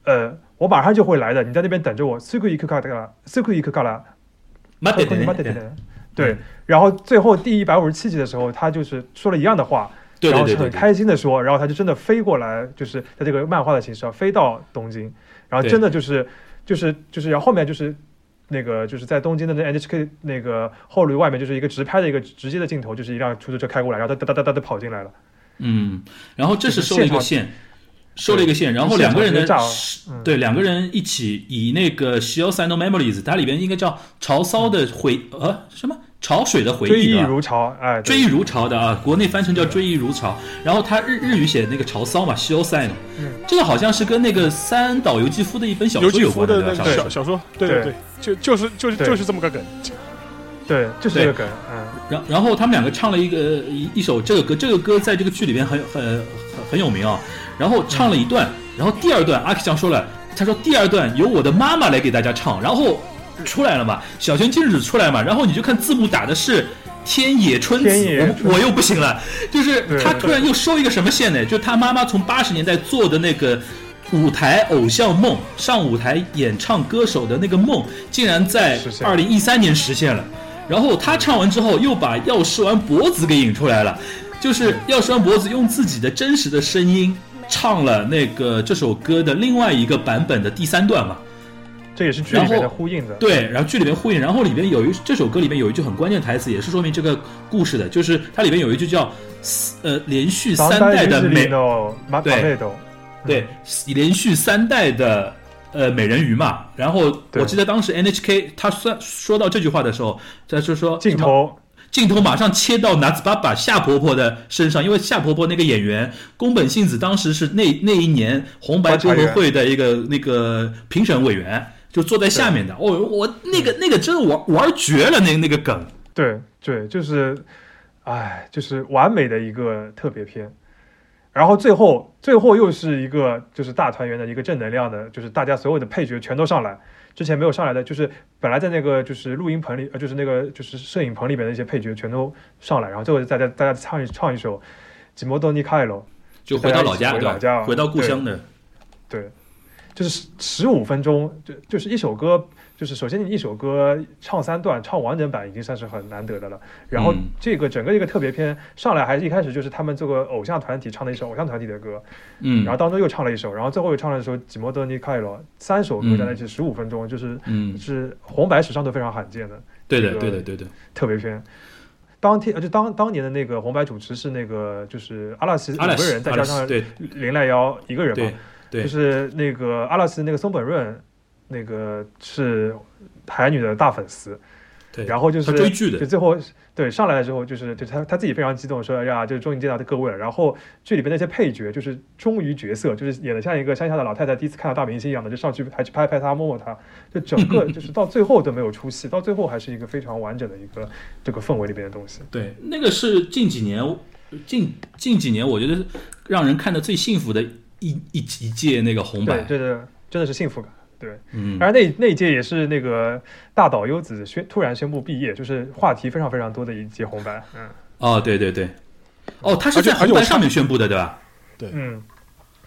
呃，我马上就会来的，你在那边等着我。すぐ行くから、すぐ行くから、待っててね待っててね对，然后最后第一百五十七集的时候，他就是说了一样的话，对然后是很对对对对，开心的说，然后他就真的飞过来，就是在这个漫画的形式上飞到东京，然后对真的就是就是就是，然后后面就是 那个就是在东京的那 NHK 那个后路外面就是一个直拍的一个直接的镜头，就是一辆出租车开过来，然后哒哒哒哒哒跑进来了，嗯，然后这是收了一个线，收了一个线，然后两个人呢现场直接炸了，嗯。对，两个人一起以那个《s h i o s i No Memories》，它里边应该叫潮骚的回呃什么？潮水的回追忆忆的吧如潮，哎，追忆如潮的啊，国内翻成叫追忆如潮。然后它日日语写那个潮骚嘛，西欧赛呢，嗯。这个好像是跟那个三岛由纪夫的一本小说有关的那个对吧？上小小说，对对对，就就是就是就是这么个梗。对，就是这个梗，嗯，然然后他们两个唱了一个一一首这个歌，这个歌在这个剧里边很很很很有名啊。然后唱了一段，然后第二段阿 K 酱说了，他说第二段由我的妈妈来给大家唱，然后出来了嘛，小泉今日子出来嘛，然后你就看字幕打的是。天野春子，春我我又不行了，就是他突然又收一个什么线呢？就他妈妈从八十年代做的那个舞台偶像梦，上舞台演唱歌手的那个梦，竟然在二零一三年实现了。然后他唱完之后，又把药师丸博子给引出来了，就是药师丸博子用自己的真实的声音唱了那个这首歌的另外一个版本的第三段嘛。这也是剧里面的呼应的，对，然后剧里面呼应，然后里边有一这首歌里面有一句很关键的台词，也是说明这个故事的，就是它里面有一句叫呃连续三代的美对 对，连续三代的呃美人鱼嘛，然后我记得当时 NHK 他说说到这句话的时候，他就说镜头镜头马上切到拿子爸爸夏婆婆的身上，因为夏婆婆那个演员宫本信子当时是那那一年红白歌合会的一个那个评审委员，就坐在下面的。哦，我那个那个真的玩玩绝了，那那个梗。对对，就是，哎，就是完美的一个特别篇。然后最后最后又是一个就是大团圆的一个正能量的，就是大家所有的配角全都上来，之前没有上来的，就是本来在那个就是录音棚里，呃，就是那个就是摄影棚里边的一些配角全都上来，然后最后大家大家唱一唱一首《吉摩多尼卡罗》，就回到老家？回老家回到故乡的。对，就是十五分钟，就就是一首歌，就是首先你一首歌唱三段，唱完整版已经算是很难得的了。然后嗯这个整个一个特别篇上来，还是一开始就是他们这个偶像团体唱的一首偶像团体的歌，嗯，然后当中又唱了一首，然后最后又唱了一首《吉摩多尼卡罗》，三首歌嗯加在一起十五分钟，就是嗯，是红白史上都非常罕见的对的，这个对的，对的。特别篇。当天呃就当当年的那个红白主持是那个就是阿拉斯五个人，再加上林濑遥一个人嘛，对就是那个阿拉斯那个松本润，那个是海女的大粉丝，对，然后就是追剧的就最后对上来了之后，就是就他他自己非常激动，说哎呀，就是终于见到各位了。然后剧里边那些配角就是忠于角色，就是演的像一个乡下的老太太第一次看到大明星一样的，就上去还去拍拍他摸摸他，就整个就是到最后都没有出戏，到最后还是一个非常完整的一个这个氛围里边的东西。对，那个是近几年近近几年我觉得是让人看的最幸福的一一一届那个红对，对对真的是幸福感。对，嗯，而那那一届也是那个大岛优子宣突然宣布毕业，就是话题非常非常多的一届红白。嗯。哦，对对对，哦，他是在红白上面宣布的，对吧？对。嗯，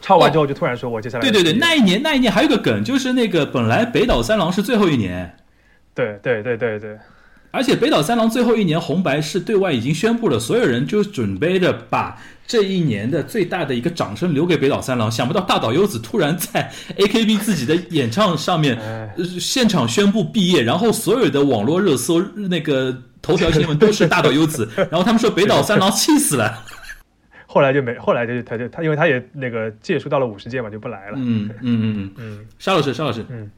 唱完之后就突然说我接下来对对对，那一年那一年还有个梗，就是那个本来北岛三郎是最后一年，对对对对对。而且北岛三郎最后一年红白是对外已经宣布了，所有人就准备着把这一年的最大的一个掌声留给北岛三郎。想不到大岛优子突然在 AKB 自己的演唱上面，现场宣布毕业，然后所有的网络热搜那个头条新闻都是大岛优子，然后他们说北岛三郎气死了。后来就没，后来就他就他，因为他也那个届数到了五十届嘛，就不来了。嗯嗯嗯嗯，嗯沙老师沙老师，嗯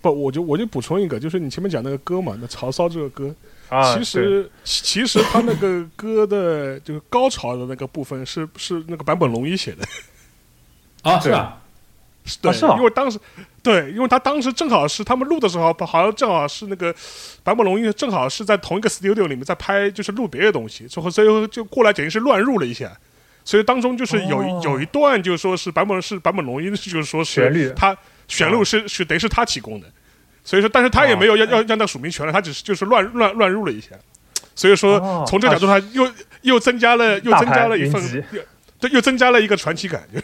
不，我就我就补充一个，就是你前面讲那个歌嘛，那曹操这个歌，啊，其实其其实他那个歌的就是高潮的那个部分是是那个坂本龙一写的，啊是吧？对，是吗因为当时对，因为他当时正好是他们录的时候，好像正好是那个坂本龙一正好是在同一个 studio 里面在拍，就是录别的东西，最后最后就过来等于是乱入了一下。所以当中就是有有一段，就是说是坂本是坂本龙一，就是说是旋律。他旋律是是得是他提供的，所以说但是他也没有要哦要要那署名权了，他只是就是乱乱乱入了一下，所以说哦从这个角度上又又增加了又增加了一份对又增加了一个传奇感，就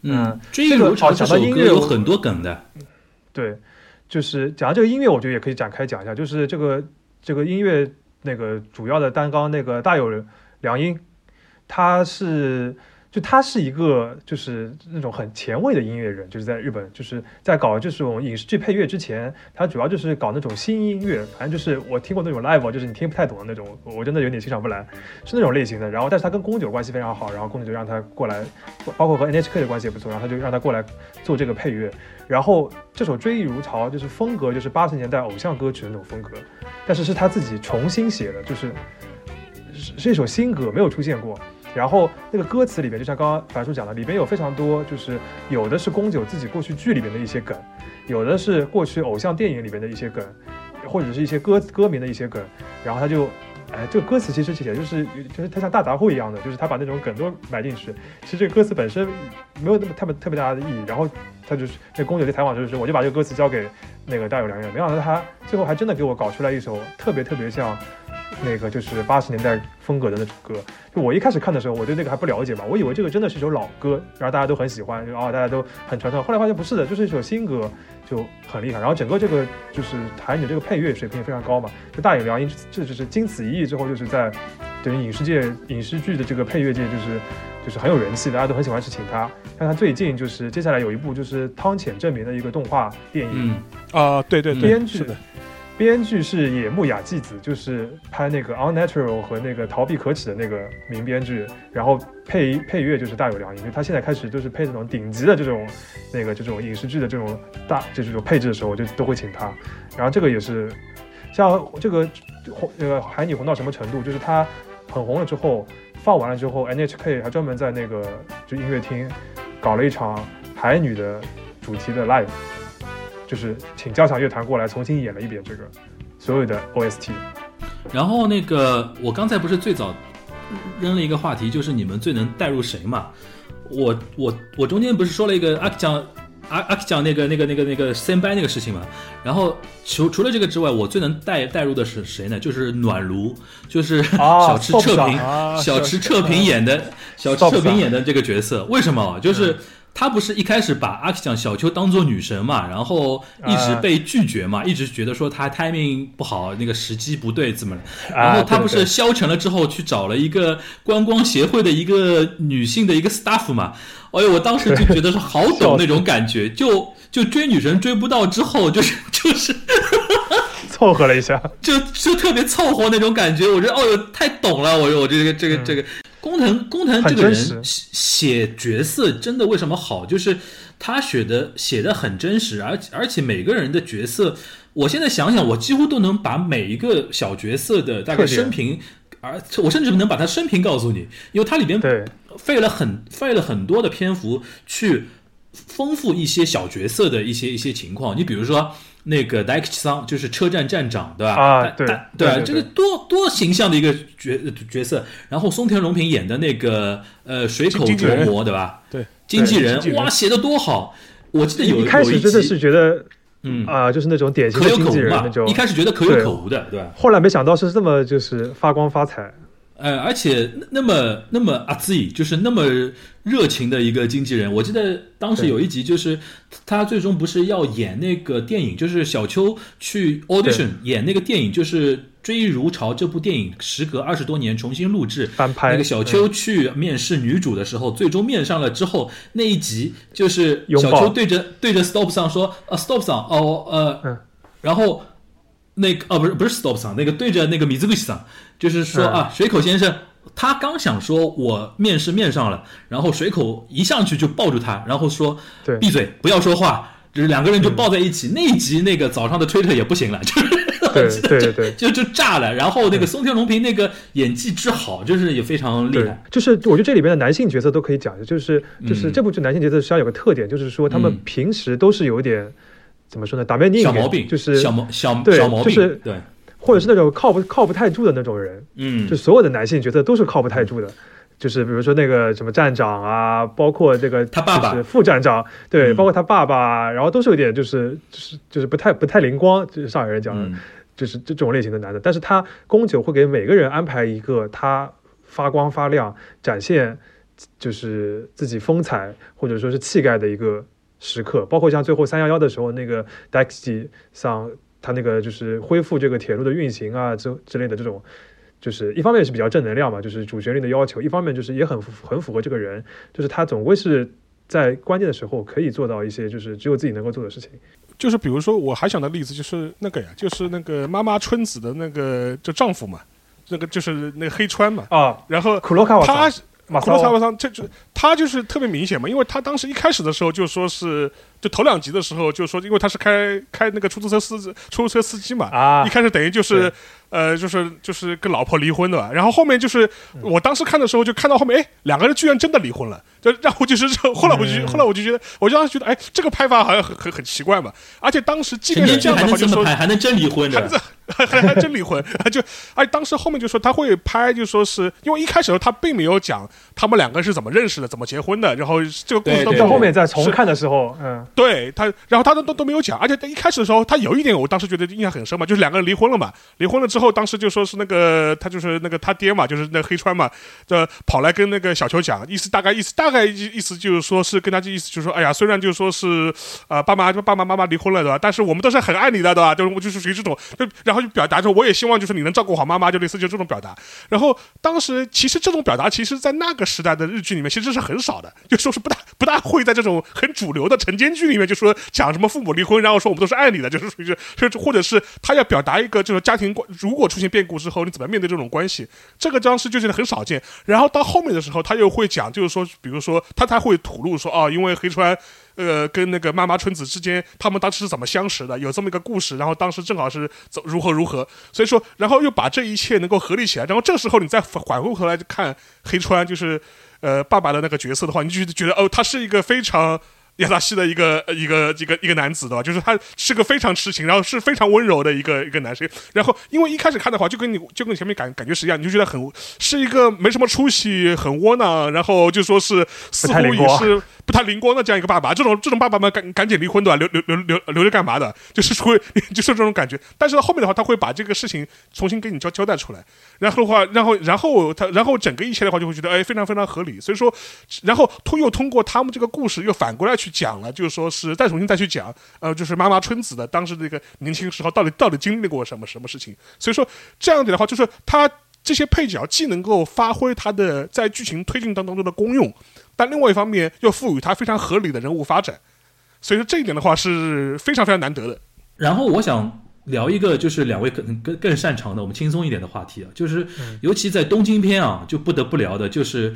嗯嗯，追忆如潮这这个首讲到音乐有很多梗的。对，就是讲到这个音乐，我觉得也可以展开讲一下，就是这个这个音乐那个主要的担纲那个大有良音，他是。就他是一个就是那种很前卫的音乐人，就是在日本，就是在搞这种影视剧配乐之前，他主要就是搞那种新音乐，反正就是我听过那种 live，就是你听不太懂的那种，我真的有点欣赏不来，是那种类型的。然后，但是他跟宫九关系非常好，然后宫九就让他过来，包括和 NHK 的关系也不错，然后他就让他过来做这个配乐。然后这首《追忆如潮》就是风格就是八十年代偶像歌曲的那种风格，但是是他自己重新写的，就是是是一首新歌，没有出现过。然后那个歌词里面，就像刚刚樊叔讲的，里边有非常多，就是有的是宫九自己过去剧里边的一些梗，有的是过去偶像电影里边的一些梗，或者是一些歌歌名的一些梗。然后他就，哎，这个歌词其实写就是就是他像大杂烩一样的，就是他把那种梗都埋进去。其实这个歌词本身没有那么特别特别大的意义。然后他就是那宫九在采访就是说，我就把这个歌词交给那个大有良人，没想到他最后还真的给我搞出来一首特别特别像。那个就是八十年代风格的那种歌，就我一开始看的时候，我对那个还不了解嘛，我以为这个真的是一首老歌，然后大家都很喜欢，就啊、大家都很传唱。后来发现不是的，就是一首新歌，就很厉害。然后整个这个就是台女这个配乐水平也非常高嘛，就大有良音，这就是经此一役之后，就是在等于影视界、影视剧的这个配乐界，就是就是很有人气，大家都很喜欢去请他。但他最近就是接下来有一部就是汤浅证明的一个动画电影，嗯啊，对对对，编剧是的，编剧是野木雅纪子，就是拍那个《Unnatural》和那个《逃避可耻》的那个名编剧，然后配配乐就是大有良音，就他现在开始就是配这种顶级的这种那个这种影视剧的这种大就这种配置的时候，我就都会请他。然后这个也是像这个红那个海女红到什么程度，就是他很红了之后放完了之后，NHK 还专门在那个就音乐厅搞了一场海女的主题的 live。就是请交响乐团过来重新演了一遍这个所有的 OST。然后那个我刚才不是最早扔了一个话题，就是你们最能带入谁嘛？我我我中间不是说了一个阿讲阿阿讲那个那个那个那个 s a m 那个事情嘛？然后除除了这个之外，我最能带带入的是谁呢？就是暖炉，就是 小池彻平小池彻平演的小池彻平演的这个角色，为什么？就是。他不是一开始把阿克讲小秋当做女神嘛，然后一直被拒绝嘛，一直觉得说他 timing 不好，那个时机不对，怎么了？然后他不是消沉了之后去找了一个观光协会的一个女性的一个 staff 嘛？哎呦，我当时就觉得是好懂那种感觉，就就追女神追不到之后，就是 就是 凑合了一下，就就特别凑合那种感觉，我觉得哦哟太懂了，我说我这个这个这个。工藤工藤这个人写角色真的为什么好？就是他写的写的很真实，而而且每个人的角色，我现在想想，我几乎都能把每一个小角色的大概生平，而我甚至能把他生平告诉你，因为它里边费了很费了很多的篇幅去丰富一些小角色的一些一些情况。你比如说。那个戴克桑就是车站站长，对吧？啊，对对，这个多多形象的一个角角色。然后松田龙平演的那个呃水口琢磨，对吧？对，经纪人哇，写的多好！我记得有一开始真的是觉得，嗯啊，就是那种典型的经纪人那种，一开始觉得可有可无的，对吧？后来没想到是这么就是发光发财。呃，而且那么那么阿兹就是那么热情的一个经纪人。我记得当时有一集，就是他最终不是要演那个电影，就是小秋去 audition 演那个电影，就是《追忆如潮》这部电影，时隔二十多年重新录制翻拍。那个小秋去面试女主的时候，最终面上了之后，那一集就是小秋对着对着 stop 上说：“啊，stop 上哦，呃，然后。”那个哦，不是不是 stop 上那个对着那个米兹布西上，就是说啊，水口先生，他刚想说我面试面上了，然后水口一上去就抱住他，然后说闭嘴，不要说话，就是两个人就抱在一起。那一集那个早上的推特也不行了，就是对对 对，就就炸了。然后那个松田龙平那个演技之好，就是也非常厉害。就是我觉得这里边的男性角色都可以讲，就是就是这部剧男性角色实际上有个特点，就是说他们平时都是有点。怎么说呢？打面小毛病就是小毛小对，小毛病就是对，或者是那种靠不靠不太住的那种人，嗯，就所有的男性角色都是靠不太住的，就是比如说那个什么站长啊，包括这个他爸爸副站长，对，包括他爸爸，然后都是有点就是就是就是不太不太灵光，就是上海人讲的，就是这种类型的男的。但是他宫九会给每个人安排一个他发光发亮、展现就是自己风采或者说是气概的一个。时刻，包括像最后三幺幺的时候，那个 Dexy 上，他那个就是恢复这个铁路的运行啊，之之类的这种，就是一方面是比较正能量嘛，就是主旋律的要求；一方面就是也很很符合这个人，就是他总归是在关键的时候可以做到一些就是只有自己能够做的事情。就是比如说，我还想的例子就是那个呀，就是那个妈妈春子的那个就丈夫嘛，那个就是那个黑川嘛啊，然后他。马库洛萨瓦桑，这就他就是特别明显嘛，因为他当时一开始的时候就说是，就头两集的时候就说，因为他是开开那个出租车司出租车司机嘛，啊，一开始等于就是。呃，就是就是跟老婆离婚的，然后后面就是我当时看的时候就看到后面，哎，两个人居然真的离婚了，就然后就是后来我就后来我就觉得，我就当时觉得，哎，这个拍法好像很很很奇怪嘛，而且当时即便是这样的话，就说还能真离婚的，还还还真离婚，就哎，当时后面就说他会拍，就说是因为一开始他并没有讲他们两个是怎么认识的，怎么结婚的，然后这个故事到后面再重看的时候，嗯，对他，然后他都都都没有讲，而且他一开始的时候，他有一点我当时觉得印象很深嘛，就是两个人离婚了嘛，离婚了之后。当时就说是那个他就是那个他爹嘛，就是那黑川嘛，这跑来跟那个小球讲，意思大概意思大概意思就是说是跟他这意思就是说，哎呀，虽然就是说是啊爸妈爸爸妈妈离婚了对吧？但是我们都是很爱你的对吧？就是就是属于这种，就然后就表达说我也希望就是你能照顾好妈妈，就类似就这种表达。然后当时其实这种表达，其实在那个时代的日剧里面，其实是很少的，就说是不大不大会在这种很主流的晨间剧里面就说讲什么父母离婚，然后说我们都是爱你的，就是属于是，或者是他要表达一个就是家庭关如果出现变故之后你怎么面对这种关系，这个当时就觉得很少见。然后到后面的时候他又会讲，就是说，比如说他才会吐露说哦，因为黑川。呃，跟那个妈妈春子之间，他们当时是怎么相识的？有这么一个故事，然后当时正好是怎如何如何，所以说，然后又把这一切能够合理起来，然后这时候你再反过头来看黑川，就是呃爸爸的那个角色的话，你就觉得哦，他是一个非常。亚萨西的一个一个一个一个男子对吧？就是他是个非常痴情，然后是非常温柔的一个一个男生。然后因为一开始看的话，就跟你就跟前面感感觉是一样，你就觉得很是一个没什么出息、很窝囊，然后就说是似乎也是不太灵光的这样一个爸爸。这种这种爸爸们赶赶紧离婚对吧？留留留留留着干嘛的？就是会 就是这种感觉。但是后面的话，他会把这个事情重新给你交交代出来。然后的话，然后然后他然后整个一切的话，就会觉得哎，非常非常合理。所以说，然后通又通过他们这个故事又反过来去。讲了，就是说是再重新再去讲，呃，就是妈妈春子的当时这个年轻时候到底到底经历过什么什么事情。所以说这样子的话，就是他这些配角既能够发挥他的在剧情推进当中的功用，但另外一方面又赋予他非常合理的人物发展。所以说这一点的话是非常非常难得的。然后我想聊一个就是两位可能更更擅长的，我们轻松一点的话题啊，就是尤其在东京篇啊，就不得不聊的就是。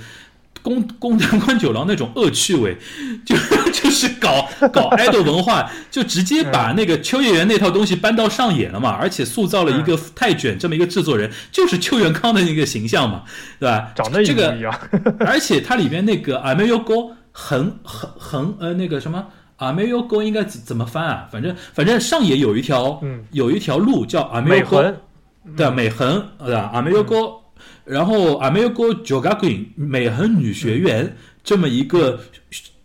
宫宫藤官九郎那种恶趣味，就 就是搞搞爱豆文化，就直接把那个秋叶原那套东西搬到上野了嘛，而且塑造了一个太卷这么一个制作人，就是秋元康的那个形象嘛，对吧？长得一样。而且它里边那个阿梅优沟横横横呃那个什么阿梅优沟应该怎怎么翻啊？反正反正上野有一条有一条路叫阿梅优沟，对美横对吧？阿梅优沟。然后阿美国 Jogakuin 美恒女学院这么一个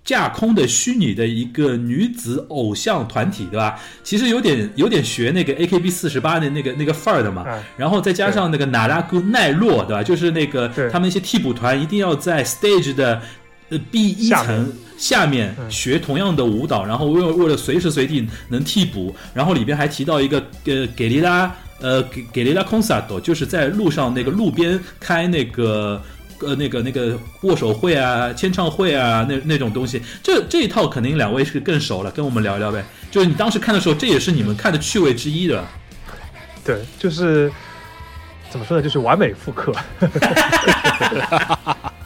架空的虚拟的一个女子偶像团体，对吧？其实有点有点学那个 AKB 四十八的那个那个范儿的嘛。然后再加上那个娜拉姑奈落，对吧？就是那个他们一些替补团一定要在 stage 的呃 B 一层下面学同样的舞蹈，然后为了为了随时随地能替补。然后里边还提到一个呃给力拉。呃，给给雷拉空萨多，就是在路上那个路边开那个呃那个那个握手会啊、签唱会啊那那种东西，这这一套肯定两位是更熟了，跟我们聊一聊呗。就是你当时看的时候，这也是你们看的趣味之一的。对，就是怎么说呢？就是完美复刻。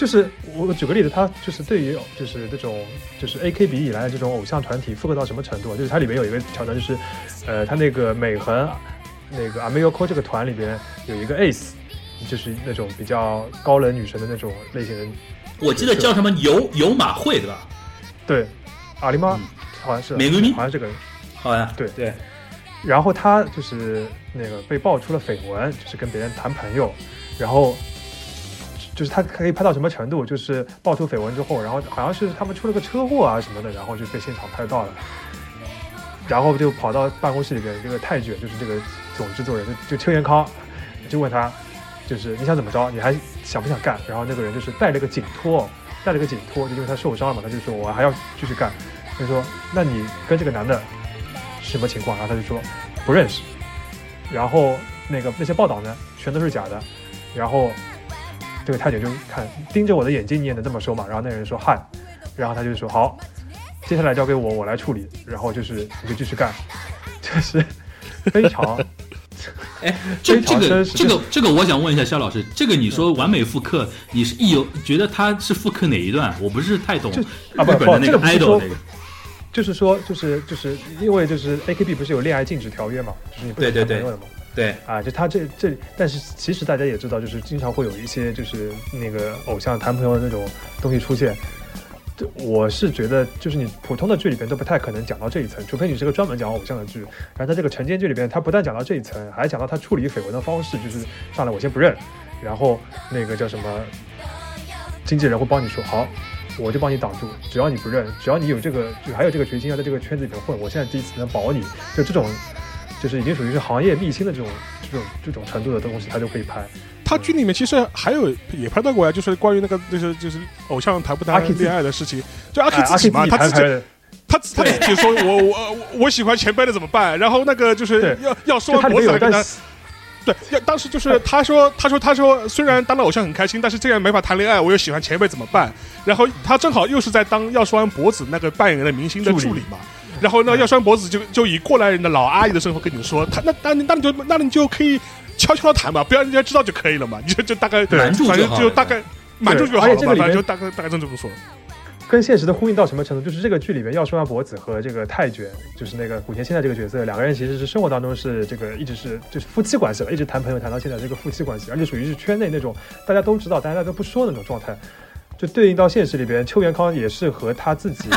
就是我举个例子，他就是对于就是这种就是 A K B 以来的这种偶像团体复刻到什么程度？就是它里面有一个桥段，就是呃，他那个美恒那个 a m i y o k o 这个团里边有一个 Ace，就是那种比较高冷女神的那种类型的。我记得叫什么有有马会对吧？对，阿里妈好像是美女好像这个，好呀，对对。然后他就是那个被爆出了绯闻，就是跟别人谈朋友，然后。就是他可以拍到什么程度？就是爆出绯闻之后，然后好像是他们出了个车祸啊什么的，然后就被现场拍到了，然后就跑到办公室里边，这个泰卷就是这个总制作人，就就邱元康，就问他，就是你想怎么着？你还想不想干？然后那个人就是带了个颈托，带了个颈托，就因为他受伤了嘛，他就说我还要继续干。他说那你跟这个男的什么情况？然后他就说不认识。然后那个那些报道呢，全都是假的。然后。这个太监就看盯着我的眼睛，你也能这么说嘛？然后那人说嗨，然后他就说好，接下来交给我，我来处理。然后就是你就继续干，就是非常哎，这这个这个这个，我想问一下肖老师，这个你说完美复刻，你是一有觉得他是复刻哪一段？我不是太懂啊，不不，那个 idol 那个，就是说就是就是因为就是 AKB 不是有恋爱禁止条约嘛，就是你不能谈朋友的嘛。对对啊，就他这这，但是其实大家也知道，就是经常会有一些就是那个偶像谈朋友的那种东西出现。我是觉得，就是你普通的剧里边都不太可能讲到这一层，除非你是个专门讲偶像的剧。然后在这个晨间剧里边，他不但讲到这一层，还讲到他处理绯闻的方式，就是上来我先不认，然后那个叫什么经纪人会帮你说好，我就帮你挡住，只要你不认，只要你有这个就还有这个决心要在这个圈子里面混，我现在第一次能保你，就这种。就是已经属于是行业沥青的这种这种这种程度的东西，他就可以拍。他剧里面其实还有也拍到过呀，就是关于那个就是就是偶像谈不谈恋爱的事情，就阿 K 自己嘛，他自己他他自己说我我我喜欢前辈的怎么办？然后那个就是要要说脖子跟他。对，要当时就是他说，他说，他说，虽然当了偶像很开心，但是这样没法谈恋爱，我又喜欢前辈怎么办？然后他正好又是在当要说完脖子那个扮演的明星的助理嘛。然后呢，药师丸博子就就以过来人的老阿姨的身份跟你说，他那那那你就那你就可以悄悄谈嘛，不要人家知道就可以了嘛，你就就大概瞒住反正就大概瞒住就好了嘛，而且这个反正就大概大概这么说。跟现实的呼应到什么程度？就是这个剧里面，药师丸博子和这个太卷，就是那个古田现在这个角色，两个人其实是生活当中是这个一直是就是夫妻关系了，一直谈朋友谈到现在这个夫妻关系，而且属于是圈内那种大家都知道，大家都不说的那种状态。就对应到现实里边，邱元康也是和他自己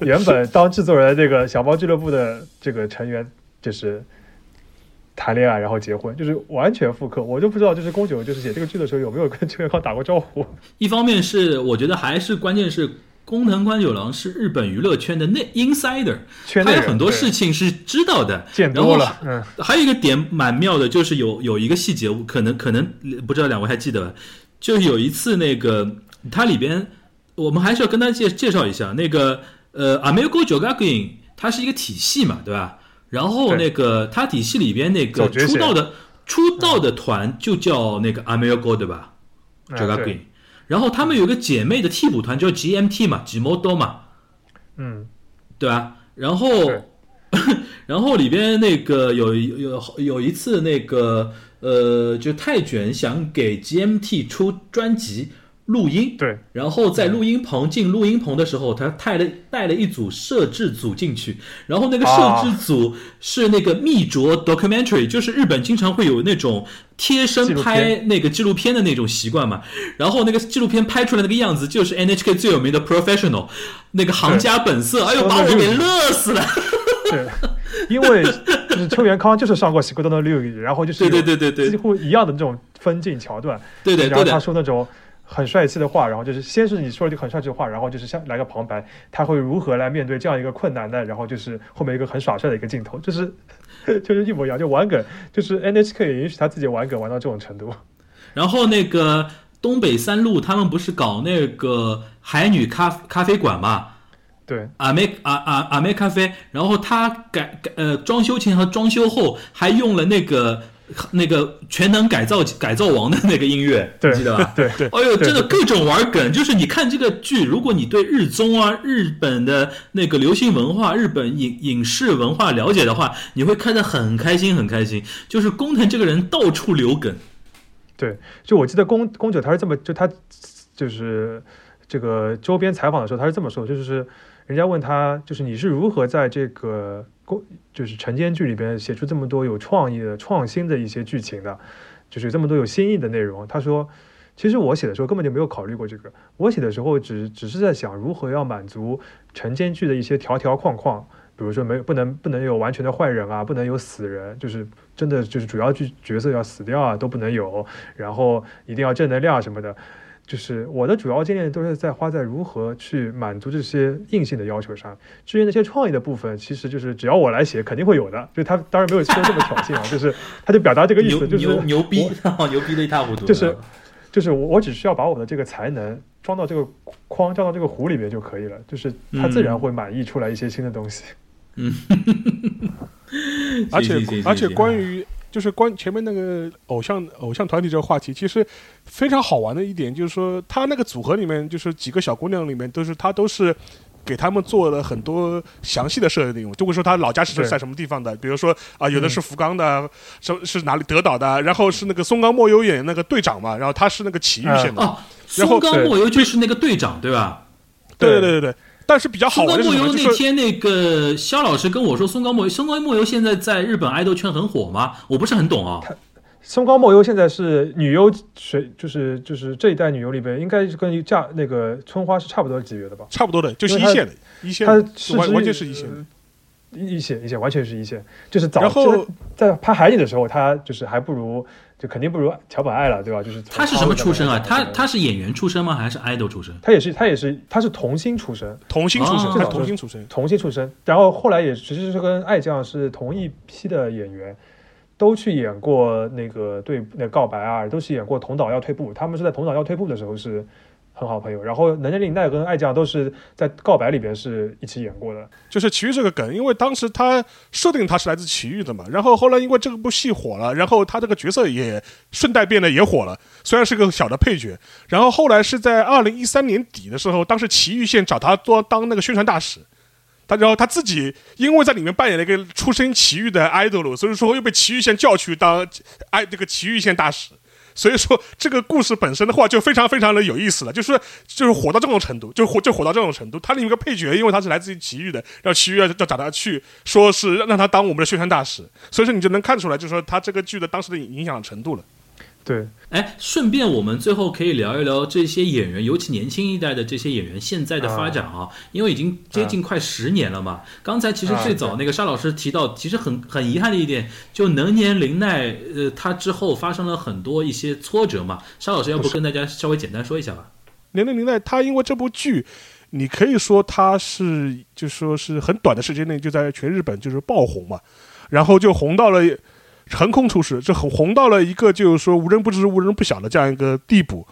原 原本当制作人这个小猫俱乐部的这个成员，就是谈恋爱然后结婚，就是完全复刻。我就不知道，就是宫九就是写这个剧的时候有没有跟邱元康打过招呼。一方面是我觉得还是关键是工藤官九郎是日本娱乐圈的内 insider，圈内他有很多事情是知道的，见多了，嗯，还有一个点蛮妙的，就是有有一个细节，可能可能不知道两位还记得吧？就有一次那个它里边，我们还是要跟大家介介绍一下那个呃 Amigo Jogakin，它是一个体系嘛，对吧？然后那个它体系里边那个出道的出道的团就叫那个 Amigo 对吧？嗯 Jogakin，对。然后他们有个姐妹的替补团叫 GMT 嘛，Gmodo 嘛，嗯，对吧？然后对，然后里边那个有有有一次那个呃，就泰卷想给 GMT 出专辑录音，对，然后在录音棚进录音棚的时候，他带了带了一组摄制组进去，然后那个摄制组是那个密着 documentary，就是日本经常会有那种贴身拍那个纪录片的那种习惯嘛，然后那个纪录片拍出来那个样子就是 NHK 最有名的 professional，那个行家本色，哎呦把我给乐死了。对，因为就是邱元康就是上过《西沟东的六语》，然后就是对对对对对。几乎一样的那种分镜桥段，对对然后他，说那种很帅气的话，然后就是先是你说了句很帅气的话，然后就是像来个旁白，他会如何来面对这样一个困难的，然后就是后面一个很耍帅的一个镜头，就是 就是一模一样，就玩梗，就是 NHK 也允许他自己玩梗玩到这种程度。然后那个东北三路他们不是搞那个海女咖咖啡馆嘛？对，阿妹阿阿阿妹咖啡，然后他改改呃装修前和装修后还用了那个那个全能改造改造王的那个音乐，对你记得吧？对对哎呦，真的各种玩梗，就是你看这个剧，如果你对日综啊、日本的那个流行文化、日本影影视文化了解的话，你会看得很开心，很开心。就是工藤这个人到处留梗，对，就我记得宫宫九他是这么，就他就是这个周边采访的时候，他是这么说，就是人家问他，就是你是如何在这个宫就是晨间剧里边写出这么多有创意的、创新的一些剧情的，就是这么多有新意的内容。他说，其实我写的时候根本就没有考虑过这个，我写的时候只只是在想如何要满足晨间剧的一些条条框框。比如说没不能不能有完全的坏人啊，不能有死人，就是真的就是主要剧角色要死掉啊都不能有，然后一定要正能量什么的。就是我的主要精力都是在花在如何去满足这些硬性的要求上。至于那些创意的部分，其实就是只要我来写，肯定会有的。就他当然没有说这么挑衅啊，就是他就表达这个意思，就是牛牛逼，牛逼的一塌糊涂。就是就是我我只需要把我的这个才能装到这个框，装到这个壶里面就可以了。就是他自然嗯会满意出来一些新的东西。嗯 而且而且关于就是关前面那个偶像偶像团体这个话题，其实非常好玩的一点就是说，他那个组合里面就是几个小姑娘里面都是他都是。给他们做了很多详细的设定，就会说他老家是在什么地方的，比如说啊，有的嗯是福冈的，是是哪里德岛的，然后是那个松冈莫优演那个队长嘛，然后他是那个埼玉县的，哦，然后松冈莫优就是那个队长对吧？对对对对对。但是比较好的是什么？就是优那天那个肖老师跟我说，松冈莫优松冈莫优现在在日本爱豆圈很火吗？我不是很懂啊。松冈莫优现在是女优谁，就是就是这一代女优里边，应该是跟嫁那个春花是差不多级别的吧？差不多的，就是一线的，一线她的，完是之完全是一线一线一线，完全是一线。就是早然后在拍海景的时候，他就是还不如，就肯定不如桥本爱了，对吧？就是他是什么出身啊？他他他是演员出身吗？还是爱豆出身？他也是他也是他是童星出身，童星出身，童星出身。童星出身，然后后来也其实是跟爱酱是同一批的演员，都去演过那个对那个告白啊，都是演过同岛要退步。他们是在同岛要退步的时候是很好朋友。然后能年玲奈跟爱酱都是在《告白》里边是一起演过的。就是奇遇这个梗，因为当时他设定他是来自奇遇的嘛，然后后来因为这部戏火了，然后他这个角色也顺带变得也火了，虽然是个小的配角。然后后来是在二零一三年底的时候，当时奇遇县找他做当那个宣传大使。他然后他自己因为在里面扮演了一个出身奇遇的 idol，所以说又被奇遇县叫去当爱这个奇遇县大使。所以说这个故事本身的话就非常非常的有意思了，就是就是火到这种程度，就火就火到这种程度。他里面一个配角，因为他是来自于奇遇的，然后奇遇要要找他去，说是让他当我们的宣传大使。所以说你就能看出来，就是说他这个剧的当时的影响程度了。对，哎，顺便我们最后可以聊一聊这些演员，尤其年轻一代的这些演员现在的发展啊，因为已经接近快十年了嘛。刚才其实最早那个沙老师提到，其实很很遗憾的一点，就能年林奈，呃，他之后发生了很多一些挫折嘛。沙老师要不跟大家稍微简单说一下吧？年年林奈他因为这部剧，你可以说他是就说是很短的时间内就在全日本就是爆红嘛，然后就红到了。横空出世，这红红到了一个就是说无人不知、无人不晓的这样一个地步。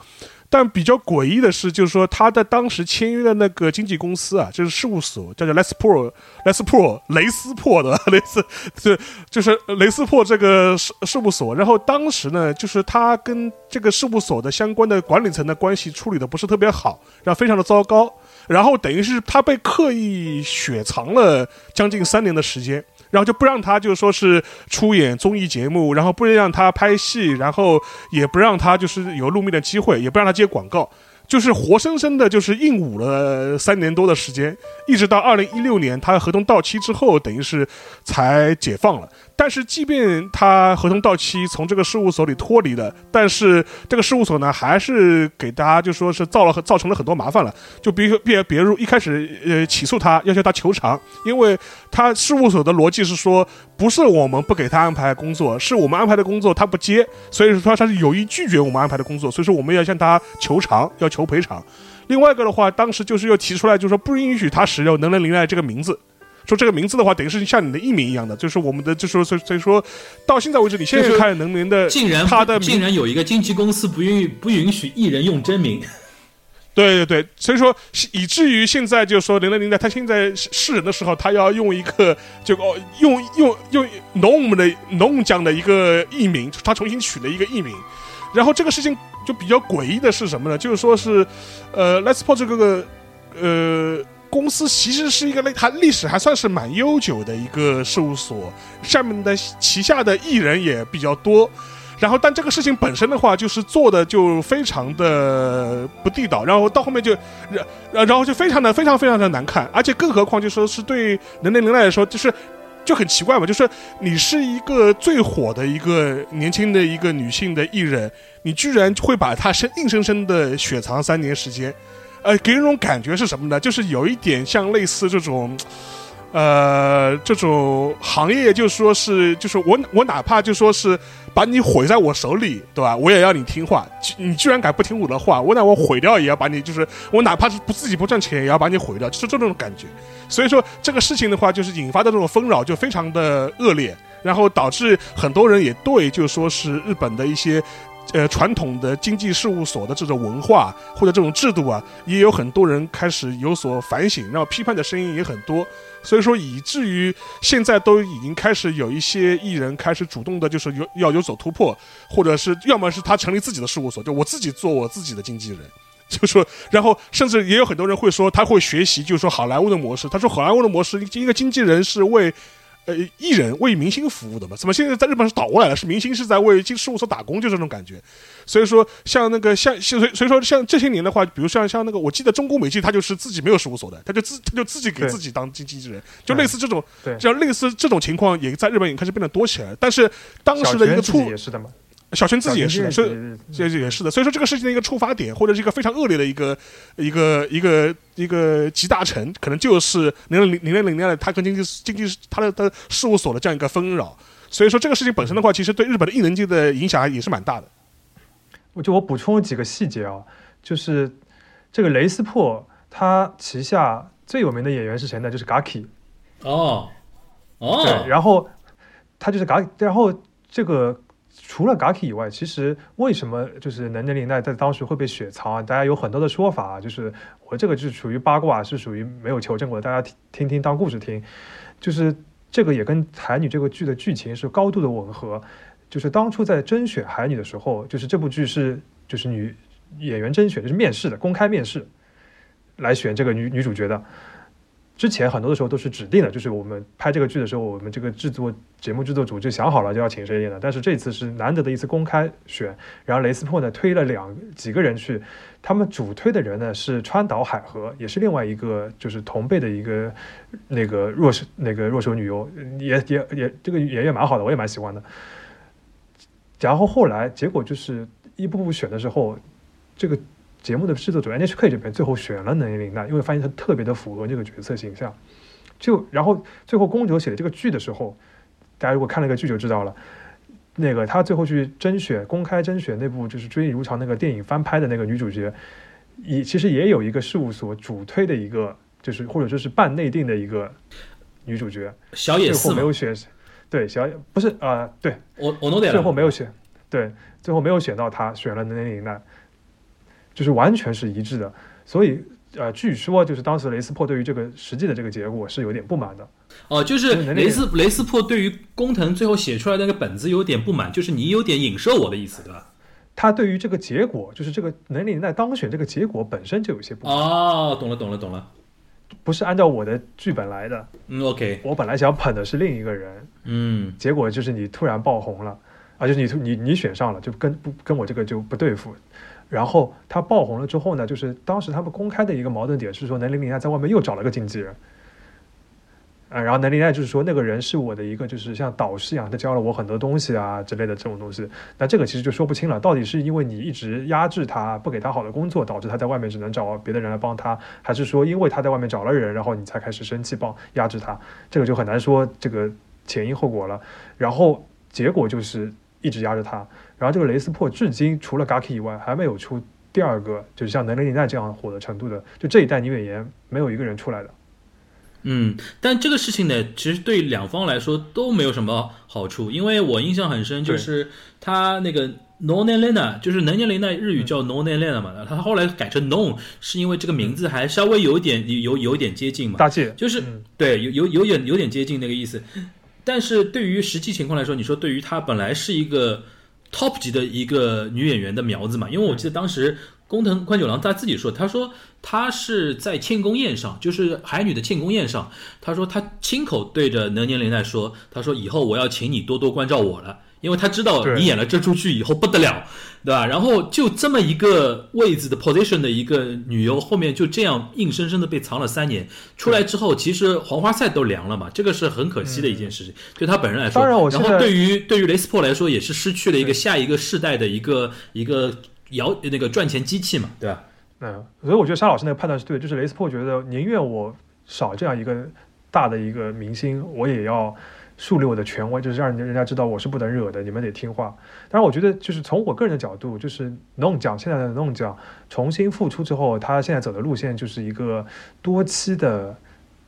但比较诡异的是，就是说他的当时签约的那个经纪公司啊，就是事务所，叫做 Les Pro、Les Pro、雷斯珀的雷斯，这就是雷斯珀这个事事务所。然后当时呢，就是他跟这个事务所的相关的管理层的关系处理的不是特别好，然后非常的糟糕。然后等于是他被刻意雪藏了将近三年的时间。然后就不让他，就说是出演综艺节目，然后不让他拍戏，然后也不让他就是有露面的机会，也不让他接广告，就是活生生的，就是硬捂了三年多的时间，一直到二零一六年他合同到期之后，等于是才解放了。但是，即便他合同到期，从这个事务所里脱离了，但是这个事务所呢，还是给大家就说是造了造成了很多麻烦了。就比如，比比如一开始呃起诉他，要求他求偿，因为他事务所的逻辑是说，不是我们不给他安排工作，是我们安排的工作他不接，所以说他是有意拒绝我们安排的工作，所以说我们要向他求偿，要求赔偿。另外一个的话，当时就是又提出来，就是说不允许他使用“能能林奈”这个名字。说这个名字的话，等于是像你的艺名一样的，就是我们的，就是所以所以说到现在为止，你现在看能年的，竟然他的竟然有一个经纪公司不允不允许艺人用真名，对对对，所以说以至于现在就是说零零年代他现在是人的时候，他要用一个就哦用用用农们的农讲的一个艺名，他重新取了一个艺名，然后这个事情就比较诡异的是什么呢？就是说是呃，Let's p o 这个呃。公司其实是一个类，它历史还算是蛮悠久的一个事务所，下面的旗下的艺人也比较多，然后但这个事情本身的话，就是做的就非常的不地道，然后到后面就，然然后就非常的非常非常的难看，而且更何况就说是对人类人来说，就是就很奇怪嘛，就是你是一个最火的一个年轻的一个女性的艺人，你居然会把她生硬生生的雪藏三年时间。呃，给人一种感觉是什么呢？就是有一点像类似这种，呃，这种行业，就说是，就是我我哪怕就说是把你毁在我手里，对吧？我也要你听话。你居然敢不听我的话，我那我毁掉也要把你，就是我哪怕是不自己不赚钱，也要把你毁掉，就是这种感觉。所以说这个事情的话，就是引发的这种纷扰就非常的恶劣，然后导致很多人也对，就说是日本的一些。呃，传统的经济事务所的这种文化或者这种制度啊，也有很多人开始有所反省，然后批判的声音也很多，所以说以至于现在都已经开始有一些艺人开始主动的，就是有要有所突破，或者是要么是他成立自己的事务所，就我自己做我自己的经纪人，就说，然后甚至也有很多人会说他会学习，就是说好莱坞的模式，他说好莱坞的模式，一个经纪人是为。呃，艺人为明星服务的嘛？怎么现在在日本是倒过来了？是明星是在为经事务所打工，就这种感觉。所以说，像那个像，所以所以说像这些年的话，比如像像那个，我记得中国美纪，他就是自己没有事务所的，他就自他就自己给自己当经纪人，就类似这种，像类似这种情况，也在日本也开始变得多起来。但是当时的一个错也是的嘛。小泉自己也是，所以这也是的。所以说这个事情的一个触发点，或者是一个非常恶劣的一个一个一个一个集大成，可能就是零零零零零年的他跟经济经济他的的事务所的这样一个纷扰。所以说这个事情本身的话，其实对日本的艺能界的影响也是蛮大的。我就我补充几个细节啊，就是这个雷斯珀他旗下最有名的演员是谁呢？就是 Gaki。哦哦，对，然后他就是 Gaki，然后这个。除了 Gaki 以外，其实为什么就是能年龄代在当时会被雪藏啊？大家有很多的说法啊，就是我这个是属于八卦，是属于没有求证过的，大家听听听当故事听。就是这个也跟海女这个剧的剧情是高度的吻合。就是当初在甄选海女的时候，就是这部剧是就是女演员甄选，就是面试的公开面试来选这个女女主角的。之前很多的时候都是指定的，就是我们拍这个剧的时候，我们这个制作节目制作组就想好了就要请谁演的。但是这次是难得的一次公开选，然后雷斯珀呢推了两几个人去，他们主推的人呢是川岛海河，也是另外一个就是同辈的一个那个弱势那个弱手女优，也也也这个演员蛮好的，我也蛮喜欢的。然后后来结果就是一步步选的时候，这个。节目的制作组 NHK 这边最后选了能年玲奈，因为发现她特别的符合这个角色形象。就然后最后宫九写的这个剧的时候，大家如果看了个剧就知道了。那个他最后去甄选公开甄选那部就是《追忆如潮》那个电影翻拍的那个女主角，也其实也有一个事务所主推的一个，就是或者说是半内定的一个女主角。小野四没有选，对小野不是啊，对我我弄点最后没有选，对最后没有选到她，选了能年玲奈。就是完全是一致的，所以呃，据说就是当时雷斯珀对于这个实际的这个结果是有点不满的。哦，就是雷斯雷斯珀对于工藤最后写出来那个本子有点不满，就是你有点影射我的意思，对吧？他对于这个结果，就是这个能年代当选这个结果本身就有些不满。哦，懂了，懂了，懂了，不是按照我的剧本来的。嗯，OK，我本来想捧的是另一个人，嗯，结果就是你突然爆红了，啊，就是你你你选上了，就跟不跟我这个就不对付。然后他爆红了之后呢，就是当时他们公开的一个矛盾点是说，南林玲奈在外面又找了个经纪人，啊，然后南林奈就是说那个人是我的一个就是像导师一样，他教了我很多东西啊之类的这种东西。那这个其实就说不清了，到底是因为你一直压制他，不给他好的工作，导致他在外面只能找别的人来帮他，还是说因为他在外面找了人，然后你才开始生气帮压制他？这个就很难说这个前因后果了。然后结果就是一直压着他。然后这个雷斯珀至今除了 Gaki 以外，还没有出第二个，就是像能年代这样火的程度的，就这一代女演员没有一个人出来的。嗯，但这个事情呢，其实对两方来说都没有什么好处，因为我印象很深，就是他那个 No n e l e n a 就是能年龄代日语叫 No n e l e n a 嘛，他后来改成 Non，是因为这个名字还稍微有点有有点接近嘛，大气就是对有有有点有点接近那个意思，但是对于实际情况来说，你说对于他本来是一个。Top 级的一个女演员的苗子嘛，因为我记得当时工藤宽九郎他自己说，他说他是在庆功宴上，就是海女的庆功宴上，他说他亲口对着能年玲奈说，他说以后我要请你多多关照我了。因为他知道你演了这出剧以后不得了，对吧？然后就这么一个位置的 position 的一个女优，后面就这样硬生生的被藏了三年，出来之后，其实黄花菜都凉了嘛，这个是很可惜的一件事情，对他本人来说。当然，我然后对于对于雷斯珀来说，也是失去了一个下一个世代的一个一个摇那个赚钱机器嘛，对吧？嗯，所以我觉得沙老师那个判断是对，就是雷斯珀觉得宁愿我少这样一个大的一个明星，我也要。树立我的权威，就是让人家知道我是不能惹的，你们得听话。当然，我觉得就是从我个人的角度，就是弄奖现在的弄奖重新复出之后，他现在走的路线就是一个多期的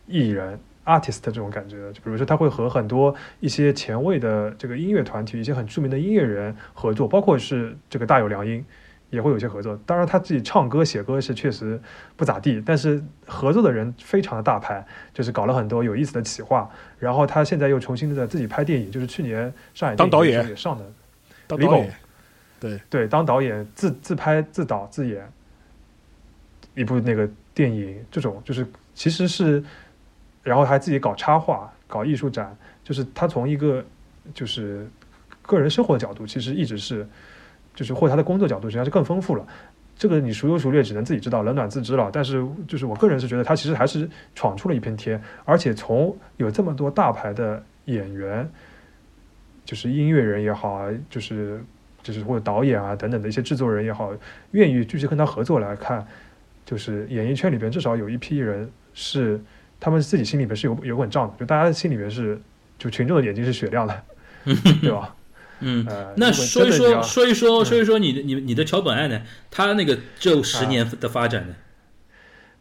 艺人 artist 这种感觉。就比如说，他会和很多一些前卫的这个音乐团体、一些很著名的音乐人合作，包括是这个大有良音。也会有些合作，当然他自己唱歌写歌是确实不咋地，但是合作的人非常的大牌，就是搞了很多有意思的企划。然后他现在又重新的自己拍电影，就是去年上海当导演也上的，当导演，对对，当导演自自拍自导自演一部那个电影，这种就是其实是，然后还自己搞插画、搞艺术展，就是他从一个就是个人生活的角度，其实一直是。就是或他的工作角度实际上是更丰富了，这个你孰优孰劣只能自己知道，冷暖自知了。但是就是我个人是觉得他其实还是闯出了一片天，而且从有这么多大牌的演员，就是音乐人也好啊，就是就是或者导演啊等等的一些制作人也好，愿意继续跟他合作来看，就是演艺圈里边至少有一批人是他们自己心里边是有有稳账的，就大家心里边是就群众的眼睛是雪亮的，对吧？嗯，那说一说说一说说一说你的你你的桥本爱呢？他那个这十年的发展呢？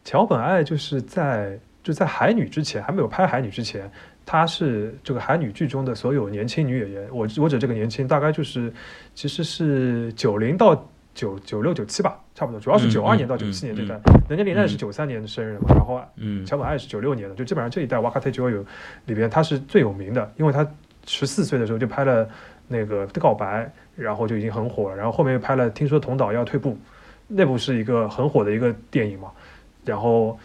桥本爱就是在就在海女之前还没有拍海女之前，她是这个海女剧中的所有年轻女演员，我我指这个年轻大概就是其实是九零到九九六九七吧，差不多，主要是嗯九二嗯年到九七年这代嗯，人家林奈是嗯九三年的生日嘛，然后嗯桥本爱是九六年的，就基本上这一代 Wakate j o y 里边她是最有名的，因为她十四岁的时候就拍了那个《告白》，然后就已经很火了，然后后面又拍了《听说同岛要退步》，那部是一个很火的一个电影嘛，然后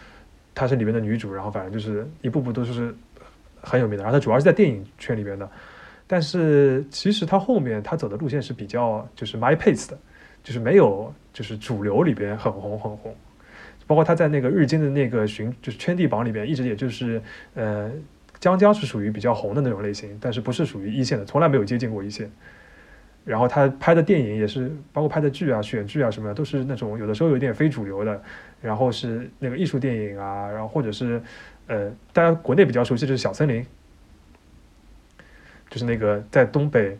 她是里面的女主，然后反正就是一步步都是很有名的，然后她主要是在电影圈里边的，但是其实她后面她走的路线是比较就是 my pace 的，就是没有就是主流里边很红很红。包括她在那个日经的那个巡就是圈地榜里边，一直也就是呃，江江是属于比较红的那种类型，但是不是属于一线的，从来没有接近过一线。然后他拍的电影也是，包括拍的剧啊、选剧啊什么的，都是那种有的时候有点非主流的，然后是那个艺术电影啊，然后或者是呃，大家国内比较熟悉就是《小森林》，就是那个在东北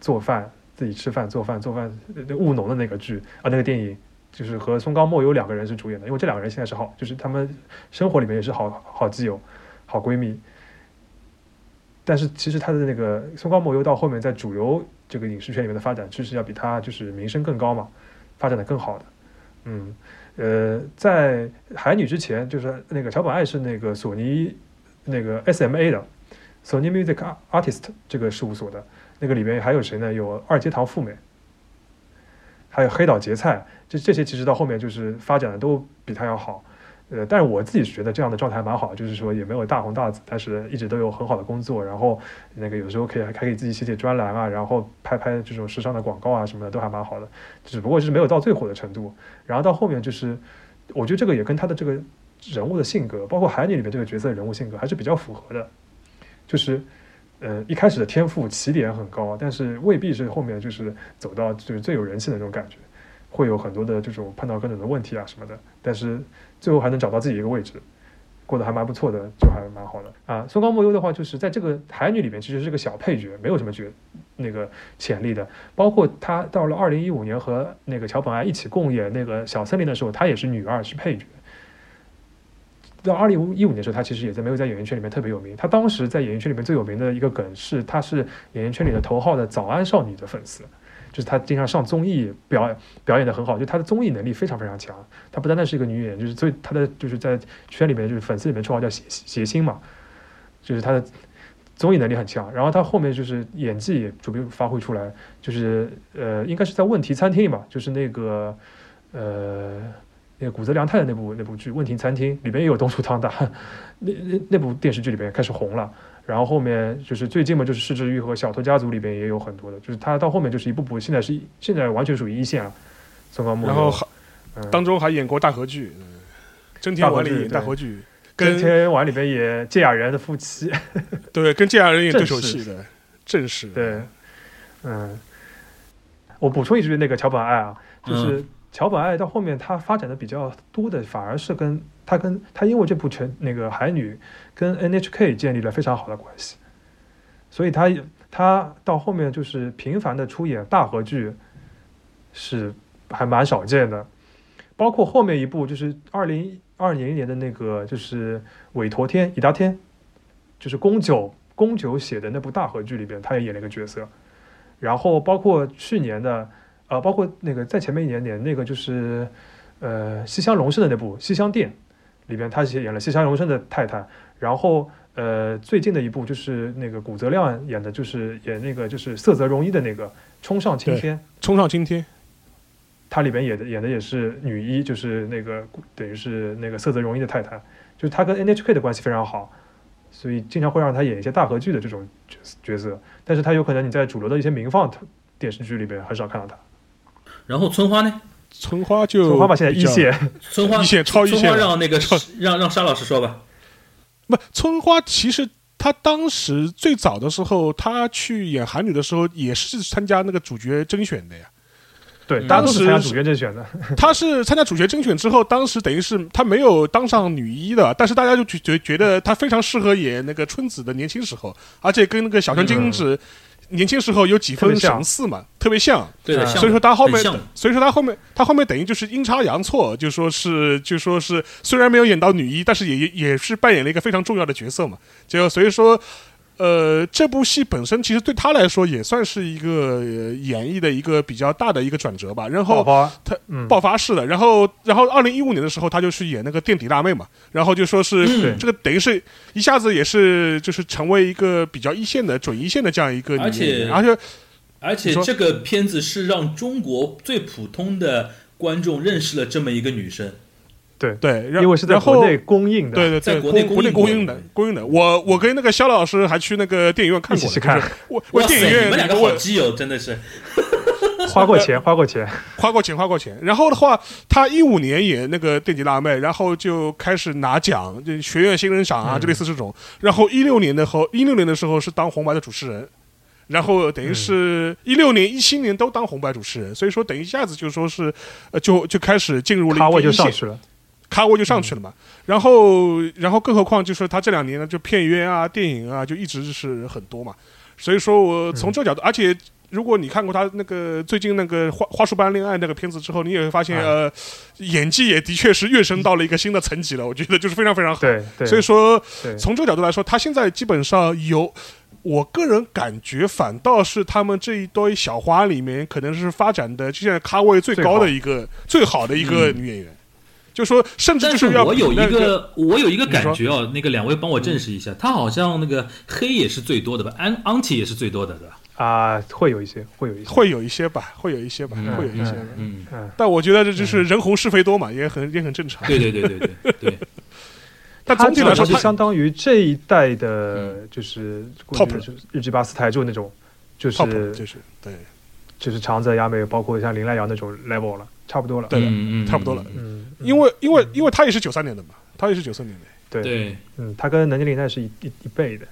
做饭、自己吃饭、做饭、做饭务农的那个剧啊，那个电影。就是和松冈莫有两个人是主演的，因为这两个人现在是好，就是他们生活里面也是好好基友、好闺蜜。但是其实他的那个松冈莫优到后面在主流这个影视圈里面的发展，其实要比他就是名声更高嘛，发展的更好的。嗯，呃，在海女之前，就是那个桥本爱是那个索尼那个 SMA 的索尼 Music Artist 这个事务所的，那个里边还有谁呢？有二阶堂富美，还有黑岛结菜，这这些其实到后面就是发展的都比他要好。呃，但是我自己觉得这样的状态蛮好，就是说也没有大红大紫，但是一直都有很好的工作，然后那个有时候可以还可以自己写写专栏啊，然后拍拍这种时尚的广告啊什么的都还蛮好的，只不过就是没有到最火的程度。然后到后面就是，我觉得这个也跟他的这个人物的性格，包括海女里面这个角色人物性格还是比较符合的，就是。呃，一开始的天赋起点很高，但是未必是后面就是走到就是最有人气的那种感觉，会有很多的这种碰到各种的问题啊什么的，但是最后还能找到自己一个位置，过得还蛮不错的，就还蛮好的啊。松冈莫优的话，就是在这个海女里面其实是个小配角，没有什么角那个潜力的。包括她到了二零一五年和那个桥本爱一起共演那个小森林的时候，她也是女二，是配角。到二零一五年的时候，她其实也在没有在演艺圈里面特别有名。她当时在演艺圈里面最有名的一个梗是，她是演艺圈里的头号的早安少女的粉丝。就是她经常上综艺表演，表演的很好，就她的综艺能力非常非常强。她不单单是一个女演员，就是所以她的就是在圈里面就是粉丝里面绰号叫谐谐星嘛，就是她的综艺能力很强。然后她后面就是演技也逐渐发挥出来，就是呃应该是在问题餐厅吧，就是那个呃那个谷泽良太的那部那部剧《问题餐厅》里边也有东出汤大，那那那部电视剧里边开始红了。然后后面就是最近嘛，就是失之愈和小偷家族里边也有很多的，就是他到后面就是一步步，现在是现在完全属于一线了。松冈木然后当中还演过大河剧，嗯真天丸里演大河剧，跟跟天丸里边也芥雅人的夫妻，对跟芥雅人演对手戏的，正式对，嗯，我补充一句，那个桥本爱啊，就是桥本爱到后面他发展的比较多的，反而是跟他跟他因为这部全那个海女跟 NHK 建立了非常好的关系，所以他他到后面就是频繁的出演大河剧，是还蛮少见的，包括后面一部就是二零二零年的那个就是韦陀天伊达天，就是宫九宫九写的那部大河剧里边，他也演了一个角色。然后包括去年的，呃，包括那个在前面一年点那个就是，呃，西乡隆盛的那部《西厢店》里边，他是演了西乡荣生的太太。然后呃，最近的一部就是那个古泽亮演的，就是演那个就是色泽荣一的那个《冲上青天》。冲上青天，他里边演的演的也是女一，就是那个等于是那个色泽荣一的太太，就是她跟 NHK 的关系非常好，所以经常会让他演一些大合剧的这种角色角色，但是他有可能你在主流的一些民放电视剧里边很少看到他。然后村花呢？村花就春花吧，现在一线，村花一线超一线村花让那个让让沙老师说吧。不，村花其实她当时最早的时候，她去演韩女的时候，也是参加那个主角甄选的呀。对，嗯大家都是参加主角甄选的。她是参加主角甄选之后，当时等于是她没有当上女一的，但是大家就觉觉觉得她非常适合演那个春子的年轻时候，而且跟那个小泉今子年轻时候有几分神似嘛，特别像。对的，嗯所以说他后面，所以说他后面他后面等于就是阴差阳错，就说是就说是虽然没有演到女一，但是也也也是扮演了一个非常重要的角色嘛。就所以说。呃，这部戏本身其实对他来说也算是一个、呃演绎的一个比较大的一个转折吧。然后爆发，他嗯，爆发式的，然后然后二零一五年的时候，他就去演那个垫底辣妹嘛，然后就说是、嗯这个等于是一下子也是就是成为一个比较一线的准一线的这样一个女而且，而且而且这个片子是让中国最普通的观众认识了这么一个女生。对，对，因为是在国内供应的，对对对，在国内公国内公映过公映的供应的，我我跟那个肖老师还去那个电影院看过，一起去看我我，电影院你们两个我好基友，真的是。花过钱，花过钱，花过钱，花过钱。然后的话，他一五年演那个电击辣妹，然后就开始拿奖，就学院新人赏啊，嗯就类似这种。然后一六年的后，一六年的时候是当红白的主持人，然后等于是一六年、一七年都当红白主持人，所以说等一下子就说是，呃，就就开始进入了咖位就一个一线上去了。咖位就上去了嘛。然后，然后更何况就是他这两年呢，就片约啊、电影啊，就一直是很多嘛。所以说我从这个角度，而且如果你看过他那个最近那个《花花束般恋爱》那个片子之后，你也会发现，啊呃，演技也的确是跃升到了一个新的层级了。我觉得就是非常非常好。对对，所以说，从这个角度来说，他现在基本上有。我个人感觉，反倒是他们这一堆小花里面，可能是发展的就现在咖位最高的一个、最好的一个女演员。就说，甚至就是要我有一个，我有一个感觉哦，那个两位帮我证实一下，他好像那个黑也是最多的吧，安安体也是最多的，对吧？啊，会有一些，会有一些，会有一些吧，会有一些吧，嗯会有一些。嗯，嗯，但我觉得这就是人红是非多嘛，也很也很正常。对对对对对对，但他总体来说，就相当于这一代的，就是 Top 就是日剧八四台就那种，就是就是对就是长泽雅美，包括像林濑遥那种 level 了，差不多了。对的嗯嗯差不多了嗯，嗯。因为因为因为他也是九三年的嘛，他也是九三年的。对，对，嗯，他跟南京林奈是一一一辈的。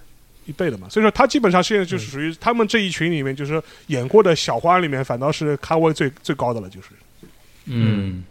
一辈的嘛，所以说他基本上现在就是属于他们这一群里面，就是说演过的小花里面，反倒是咖位最最高的了，就是。嗯，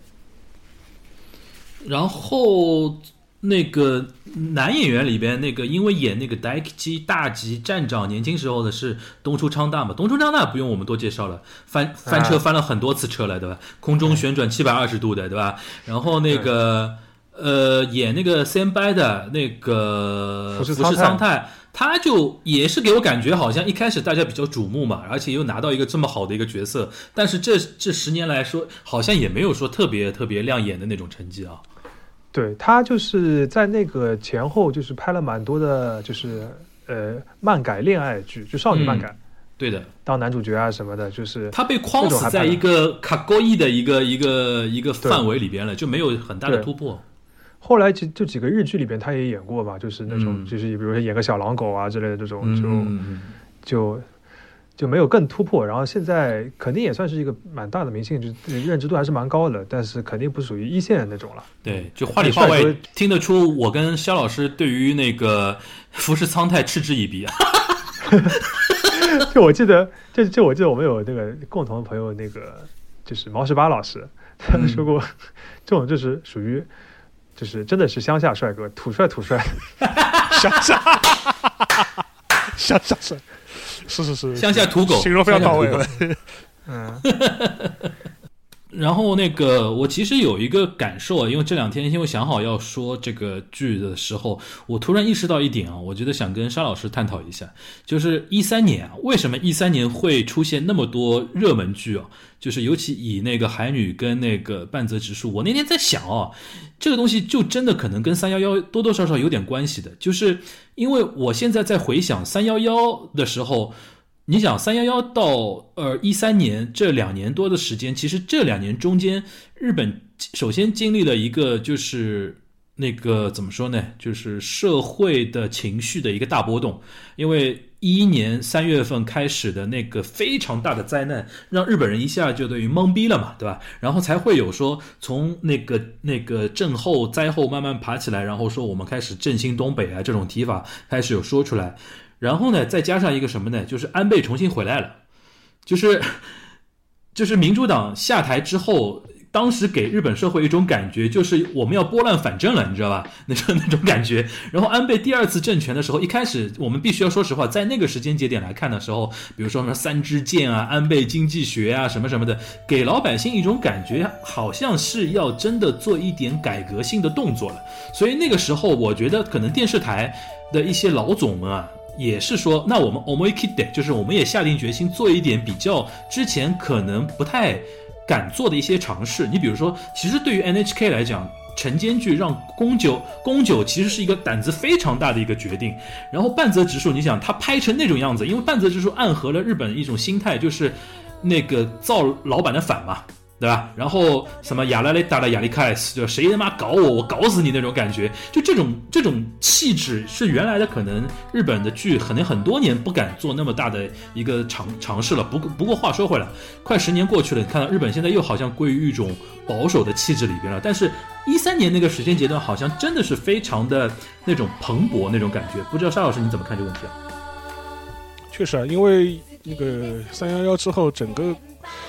然后那个男演员里边，那个因为演那个 k i 大吉站长年轻时候的是东出昌大嘛，东出昌大不用我们多介绍了，翻翻车翻了很多次车了，对吧？空中旋转七百二十度的，对吧？然后那个呃演那个 s a m b y 的那个福士福士苍苍太。他就也是给我感觉好像一开始大家比较瞩目嘛，而且又拿到一个这么好的一个角色，但是这这十年来说，好像也没有说特别特别亮眼的那种成绩啊。对他就是在那个前后，就是拍了蛮多的，就是呃漫改恋爱剧，就少女漫改，对的，当男主角啊什么的，就是他被框死在一个卡高伊的一个一个一个范围里边了，就没有很大的突破。后来就就几个日剧里边他也演过吧，就是那种、嗯。就是比如说演个小狼狗啊之类的这种，就、嗯，就就没有更突破。然后现在肯定也算是一个蛮大的明星，就认知度还是蛮高的，但是肯定不属于一线那种了。对，就话里话外听得出我跟肖老师对于那个服饰苍太嗤之以鼻啊。就我记得，就就我记得我们有那个共同的朋友，那个就是毛十八老师，他说过，这种就是属于。就是真的是乡下帅哥，土帅土帅，乡下，乡下帅，是是是，乡下土狗，形容非常到位。嗯。然后那个，我其实有一个感受啊，因为这两天因为想好要说这个剧的时候，我突然意识到一点啊，我觉得想跟沙老师探讨一下，就是一三年啊，为什么一三年会出现那么多热门剧啊？就是尤其以那个海女跟那个半泽直树，我那天在想哦，这个东西就真的可能跟三幺幺多多少少有点关系的，就是因为我现在在回想三幺幺的时候。你想三幺幺到呃一三年这两年多的时间，其实这两年中间，日本首先经历了一个就是那个怎么说呢，就是社会的情绪的一个大波动，因为一一年三月份开始的那个非常大的灾难，让日本人一下就等于懵逼了嘛，对吧？然后才会有说从那个那个震后灾后慢慢爬起来，然后说我们开始振兴东北啊这种提法开始有说出来。然后呢，再加上一个什么呢？就是安倍重新回来了，就是就是民主党下台之后，当时给日本社会一种感觉，就是我们要拨乱反正了，你知道吧？那种那种感觉。然后安倍第二次政权的时候，一开始我们必须要说实话，在那个时间节点来看的时候，比如说什么三支箭啊、安倍经济学啊什么什么的，给老百姓一种感觉，好像是要真的做一点改革性的动作了。所以那个时候，我觉得可能电视台的一些老总们啊。也是说，那我们 omoikide 就是我们也下定决心做一点比较之前可能不太敢做的一些尝试。你比如说，其实对于 NHK 来讲，晨间剧让宫九宫九其实是一个胆子非常大的一个决定。然后半泽直树，你想他拍成那种样子，因为半泽直树暗合了日本一种心态，就是那个造老板的反嘛。对吧？然后什么亚拉雷达的亚历克斯，就谁他妈搞我，我搞死你那种感觉，就这种这种气质是原来的可能日本的剧可能很多年不敢做那么大的一个尝尝试了。不不过话说回来，快十年过去了，你看到日本现在又好像归于一种保守的气质里边了。但是，一三年那个时间阶段好像真的是非常的那种蓬勃那种感觉。不知道沙老师你怎么看这个问题啊？确实啊，因为那个三幺幺之后，整个。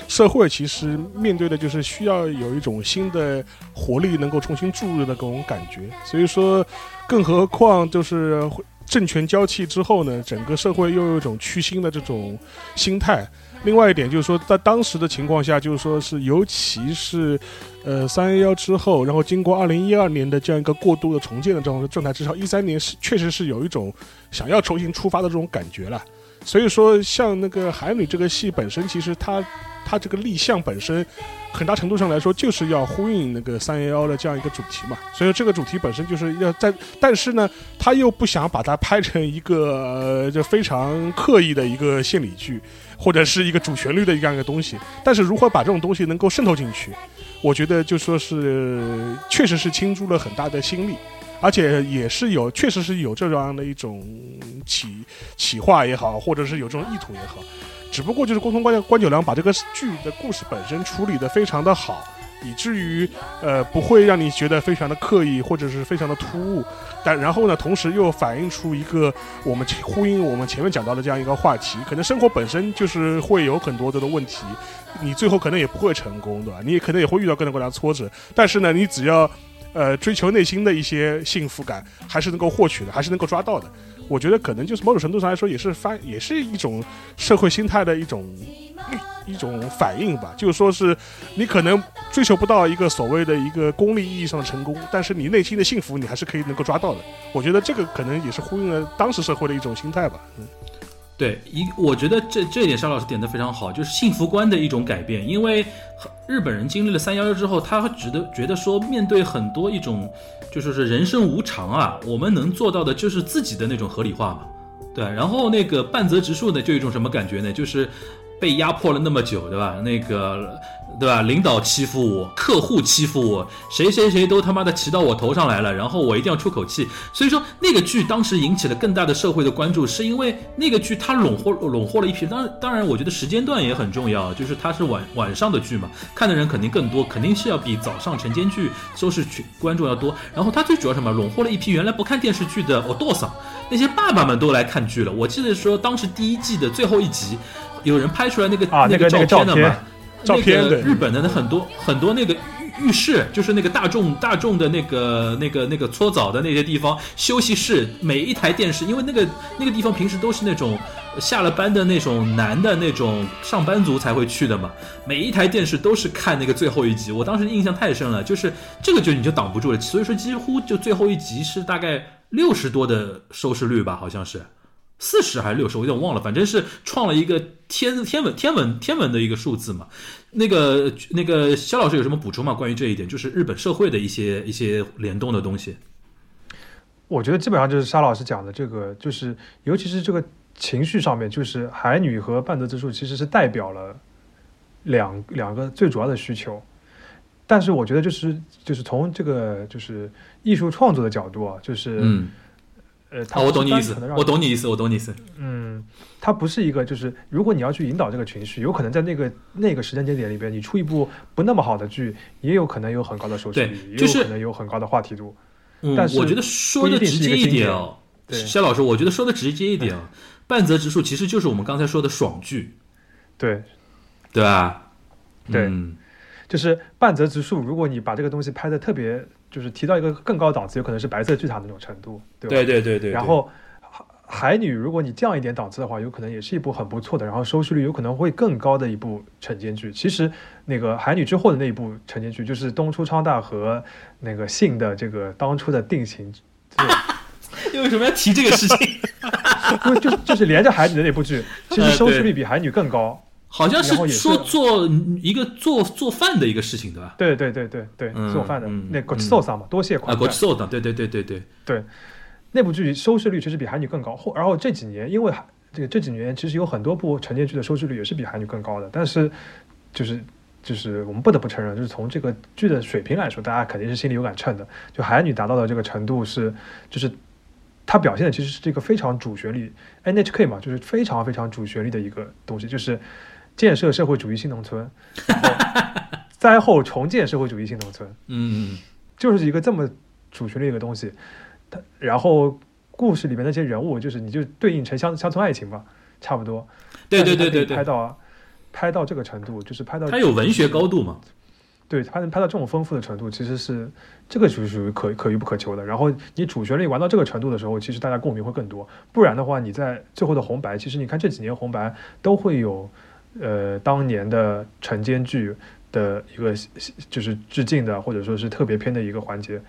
社会其实面对的就是需要有一种新的活力能够重新注入的这种感觉，所以说，更何况就是政权交替之后呢，整个社会又有一种趋新的这种心态。另外一点就是说，在当时的情况下，就是说是尤其是，呃，三幺幺之后，然后经过二零一二年的这样一个过度的重建的这种状态之后，一三年是确实是有一种想要重新出发的这种感觉了。所以说，像那个海女这个戏本身，其实它，它这个立项本身，很大程度上来说，就是要呼应那个三幺幺的这样一个主题嘛。所以这个主题本身就是要在，但是呢，他又不想把它拍成一个就非常刻意的一个献礼剧，或者是一个主旋律的这样一个东西。但是如何把这种东西能够渗透进去，我觉得就说是确实是倾注了很大的心力。而且也是有，确实是有这样的一种企企划也好，或者是有这种意图也好，只不过就是沟通关关九良把这个剧的故事本身处理的非常的好，以至于呃不会让你觉得非常的刻意或者是非常的突兀，但然后呢，同时又反映出一个我们呼应我们前面讲到的这样一个话题，可能生活本身就是会有很多的问题，你最后可能也不会成功，对吧？你也可能也会遇到各种各样的挫折，但是呢，你只要。呃，追求内心的一些幸福感，还是能够获取的，还是能够抓到的。我觉得可能就是某种程度上来说，也是反，也是一种社会心态的一种一种反应吧。就是说是你可能追求不到一个所谓的一个功利意义上的成功，但是你内心的幸福，你还是可以能够抓到的。我觉得这个可能也是呼应了当时社会的一种心态吧。嗯。对，一我觉得这这一点沙老师点的非常好，就是幸福观的一种改变。因为日本人经历了三幺幺之后，他觉得觉得说，面对很多一种，就是是人生无常啊，我们能做到的就是自己的那种合理化嘛。对，然后那个半泽直树呢，就有一种什么感觉呢？就是被压迫了那么久，对吧？那个。对吧？领导欺负我，客户欺负我，谁谁谁都他妈的骑到我头上来了，然后我一定要出口气。所以说那个剧当时引起了更大的社会的关注，是因为那个剧它笼获笼获了一批。当然，当然，我觉得时间段也很重要，就是它是晚晚上的剧嘛，看的人肯定更多，肯定是要比早上晨间剧收视群观众要多。然后它最主要什么？笼获了一批原来不看电视剧的哦多桑，那些爸爸们都来看剧了。我记得说当时第一季的最后一集，有人拍出来那个那个照片的嘛。照片的日本的那很多很多那个浴浴室，就是那个大众大众的那个那个那个搓澡的那些地方，休息室，每一台电视，因为那个那个地方平时都是那种下了班的那种男的那种上班族才会去的嘛，每一台电视都是看那个最后一集，我当时印象太深了，就是这个就你就挡不住了，所以说几乎就最后一集是大概六十多的收视率吧，好像是。四十还是六十，我有点忘了，反正是创了一个天天文天文天文的一个数字嘛。那个那个肖老师有什么补充吗？关于这一点，就是日本社会的一些一些联动的东西。我觉得基本上就是沙老师讲的这个，就是尤其是这个情绪上面，就是海女和半泽直树其实是代表了两两个最主要的需求。但是我觉得就是就是从这个就是艺术创作的角度啊，就是嗯。呃，我懂你意思，我懂你意思，我懂你意思。嗯，它不是一个，就是如果你要去引导这个情绪，有可能在那个那个时间节点里边，你出一部不那么好的剧，也有可能有很高的收视率，也有可能有很高的话题度。嗯，但我觉得说的直接一点哦，肖老师，我觉得说的直接一点啊，半泽直树其实就是我们刚才说的爽剧，对，对吧？对，就是半泽直树，如果你把这个东西拍的特别，就是提到一个更高档次，有可能是白色巨塔那种程度，对吧？对对对对。然后海海女，如果你降一点档次的话，有可能也是一部很不错的，然后收视率有可能会更高的一部晨间剧。其实那个海女之后的那一部晨间剧，就是东出昌大和那个信的这个当初的定情。为什么要提这个事情？因为就就是连着海女的那部剧，其实 收视率比海女更高。好像是说做一个做做饭的一个事情，对吧？对对对对对，做饭的那国际寿司嘛，多谢款。啊，国际寿司，对对对对对对。那部剧收视率其实比韩女更高。后然后这几年，因为这个这几年其实有很多部晨间剧的收视率也是比韩女更高的，但是就是就是我们不得不承认，就是从这个剧的水平来说，大家肯定是心里有杆秤的。就韩女达到的这个程度是，就是它表现的其实是这个非常主旋律 NHK 嘛，就是非常非常主旋律的一个东西，就是。建设社会主义新农村，灾后重建社会主义新农村，嗯，就是一个这么主旋律一个东西。它然后故事里面那些人物，就是你就对应成乡乡村爱情吧，差不多。对对对对对。拍到拍到这个程度，就是拍到它有文学高度嘛？对，它能拍到这种丰富的程度，其实是这个属于属于可可遇不可求的。然后你主旋律玩到这个程度的时候，其实大家共鸣会更多。不然的话，你在最后的红白，其实你看这几年红白都会有。呃，当年的晨间剧的一个就是致敬的，或者说是特别篇的一个环节，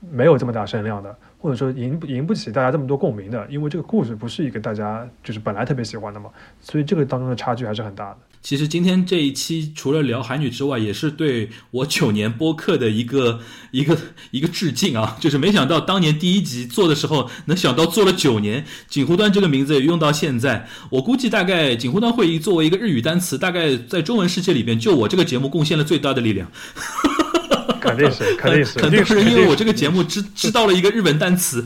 没有这么大声量的，或者说赢赢不起大家这么多共鸣的，因为这个故事不是一个大家就是本来特别喜欢的嘛，所以这个当中的差距还是很大的。其实今天这一期除了聊韩女之外，也是对我九年播客的一个 一个一个致敬啊！就是没想到当年第一集做的时候，能想到做了九年，锦湖端这个名字也用到现在。我估计大概锦湖端会议作为一个日语单词，大概在中文世界里边，就我这个节目贡献了最大的力量。肯定是，肯定是，很多人因为我这个节目知知道了一个日本单词，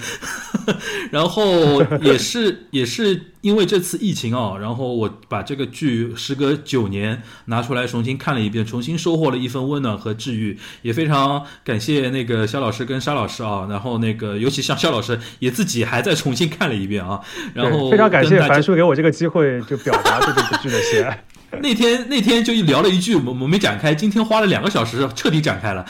然后也是 也是因为这次疫情啊，然后我把这个剧时隔九年拿出来重新看了一遍，重新收获了一份温暖和治愈，也非常感谢那个肖老师跟沙老师啊，然后那个尤其像肖老师也自己还在重新看了一遍啊，然后非常感谢樊叔给我这个机会，就表达对这部剧的喜爱。那天那天就聊了一句，我我没展开。今天花了两个小时，彻底展开了，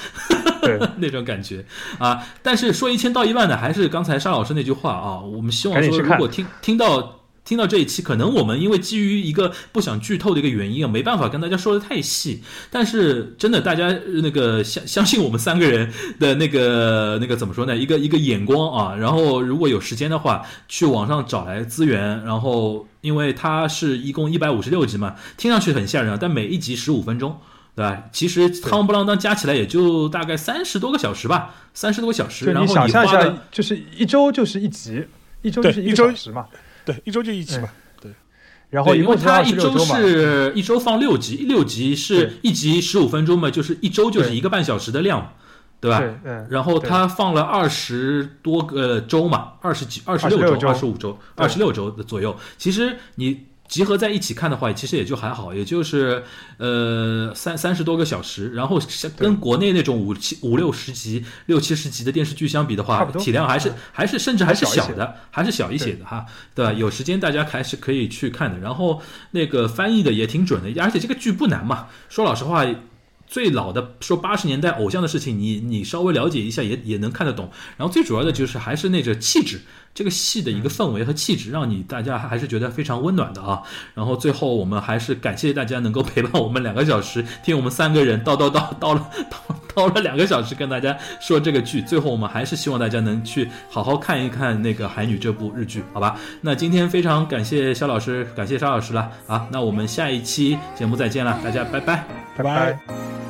那种感觉啊。但是说一千道一万的，还是刚才沙老师那句话啊。我们希望说，如果听听到。听到这一期，可能我们因为基于一个不想剧透的一个原因啊，没办法跟大家说的太细。但是真的，大家那个相相信我们三个人的那个那个怎么说呢？一个一个眼光啊。然后如果有时间的话，去网上找来资源。然后因为它是一共一百五十六集嘛，听上去很吓人啊，但每一集十五分钟，对吧？其实汤不啷当加起来也就大概三十多个小时吧，三十多个小时。然后你想象一下，就是一周就是一集，一周就是一个小时嘛。对，一周就一集嘛。对，然后因为它一周是一周放六集，六集是一集十五分钟嘛，就是一周就是一个半小时的量，对吧？对。然后它放了二十多个周嘛，二十几、二十六周、二十五周、二十六周的左右。其实你。集合在一起看的话，其实也就还好，也就是呃三三十多个小时。然后跟国内那种五七五六十集、六七十集的电视剧相比的话，体量还是还是甚至还是小的，还是小一些的哈，对吧？有时间大家还是可以去看的。然后那个翻译的也挺准的，而且这个剧不难嘛。说老实话。最老的说八十年代偶像的事情，你你稍微了解一下也也能看得懂。然后最主要的就是还是那个气质，这个戏的一个氛围和气质，让你大家还是觉得非常温暖的啊。然后最后我们还是感谢大家能够陪伴我们两个小时，听我们三个人叨叨叨叨了叨叨了两个小时跟大家说这个剧。最后我们还是希望大家能去好好看一看那个《海女》这部日剧，好吧？那今天非常感谢肖老师，感谢沙老师了啊。那我们下一期节目再见了，大家拜拜，拜拜。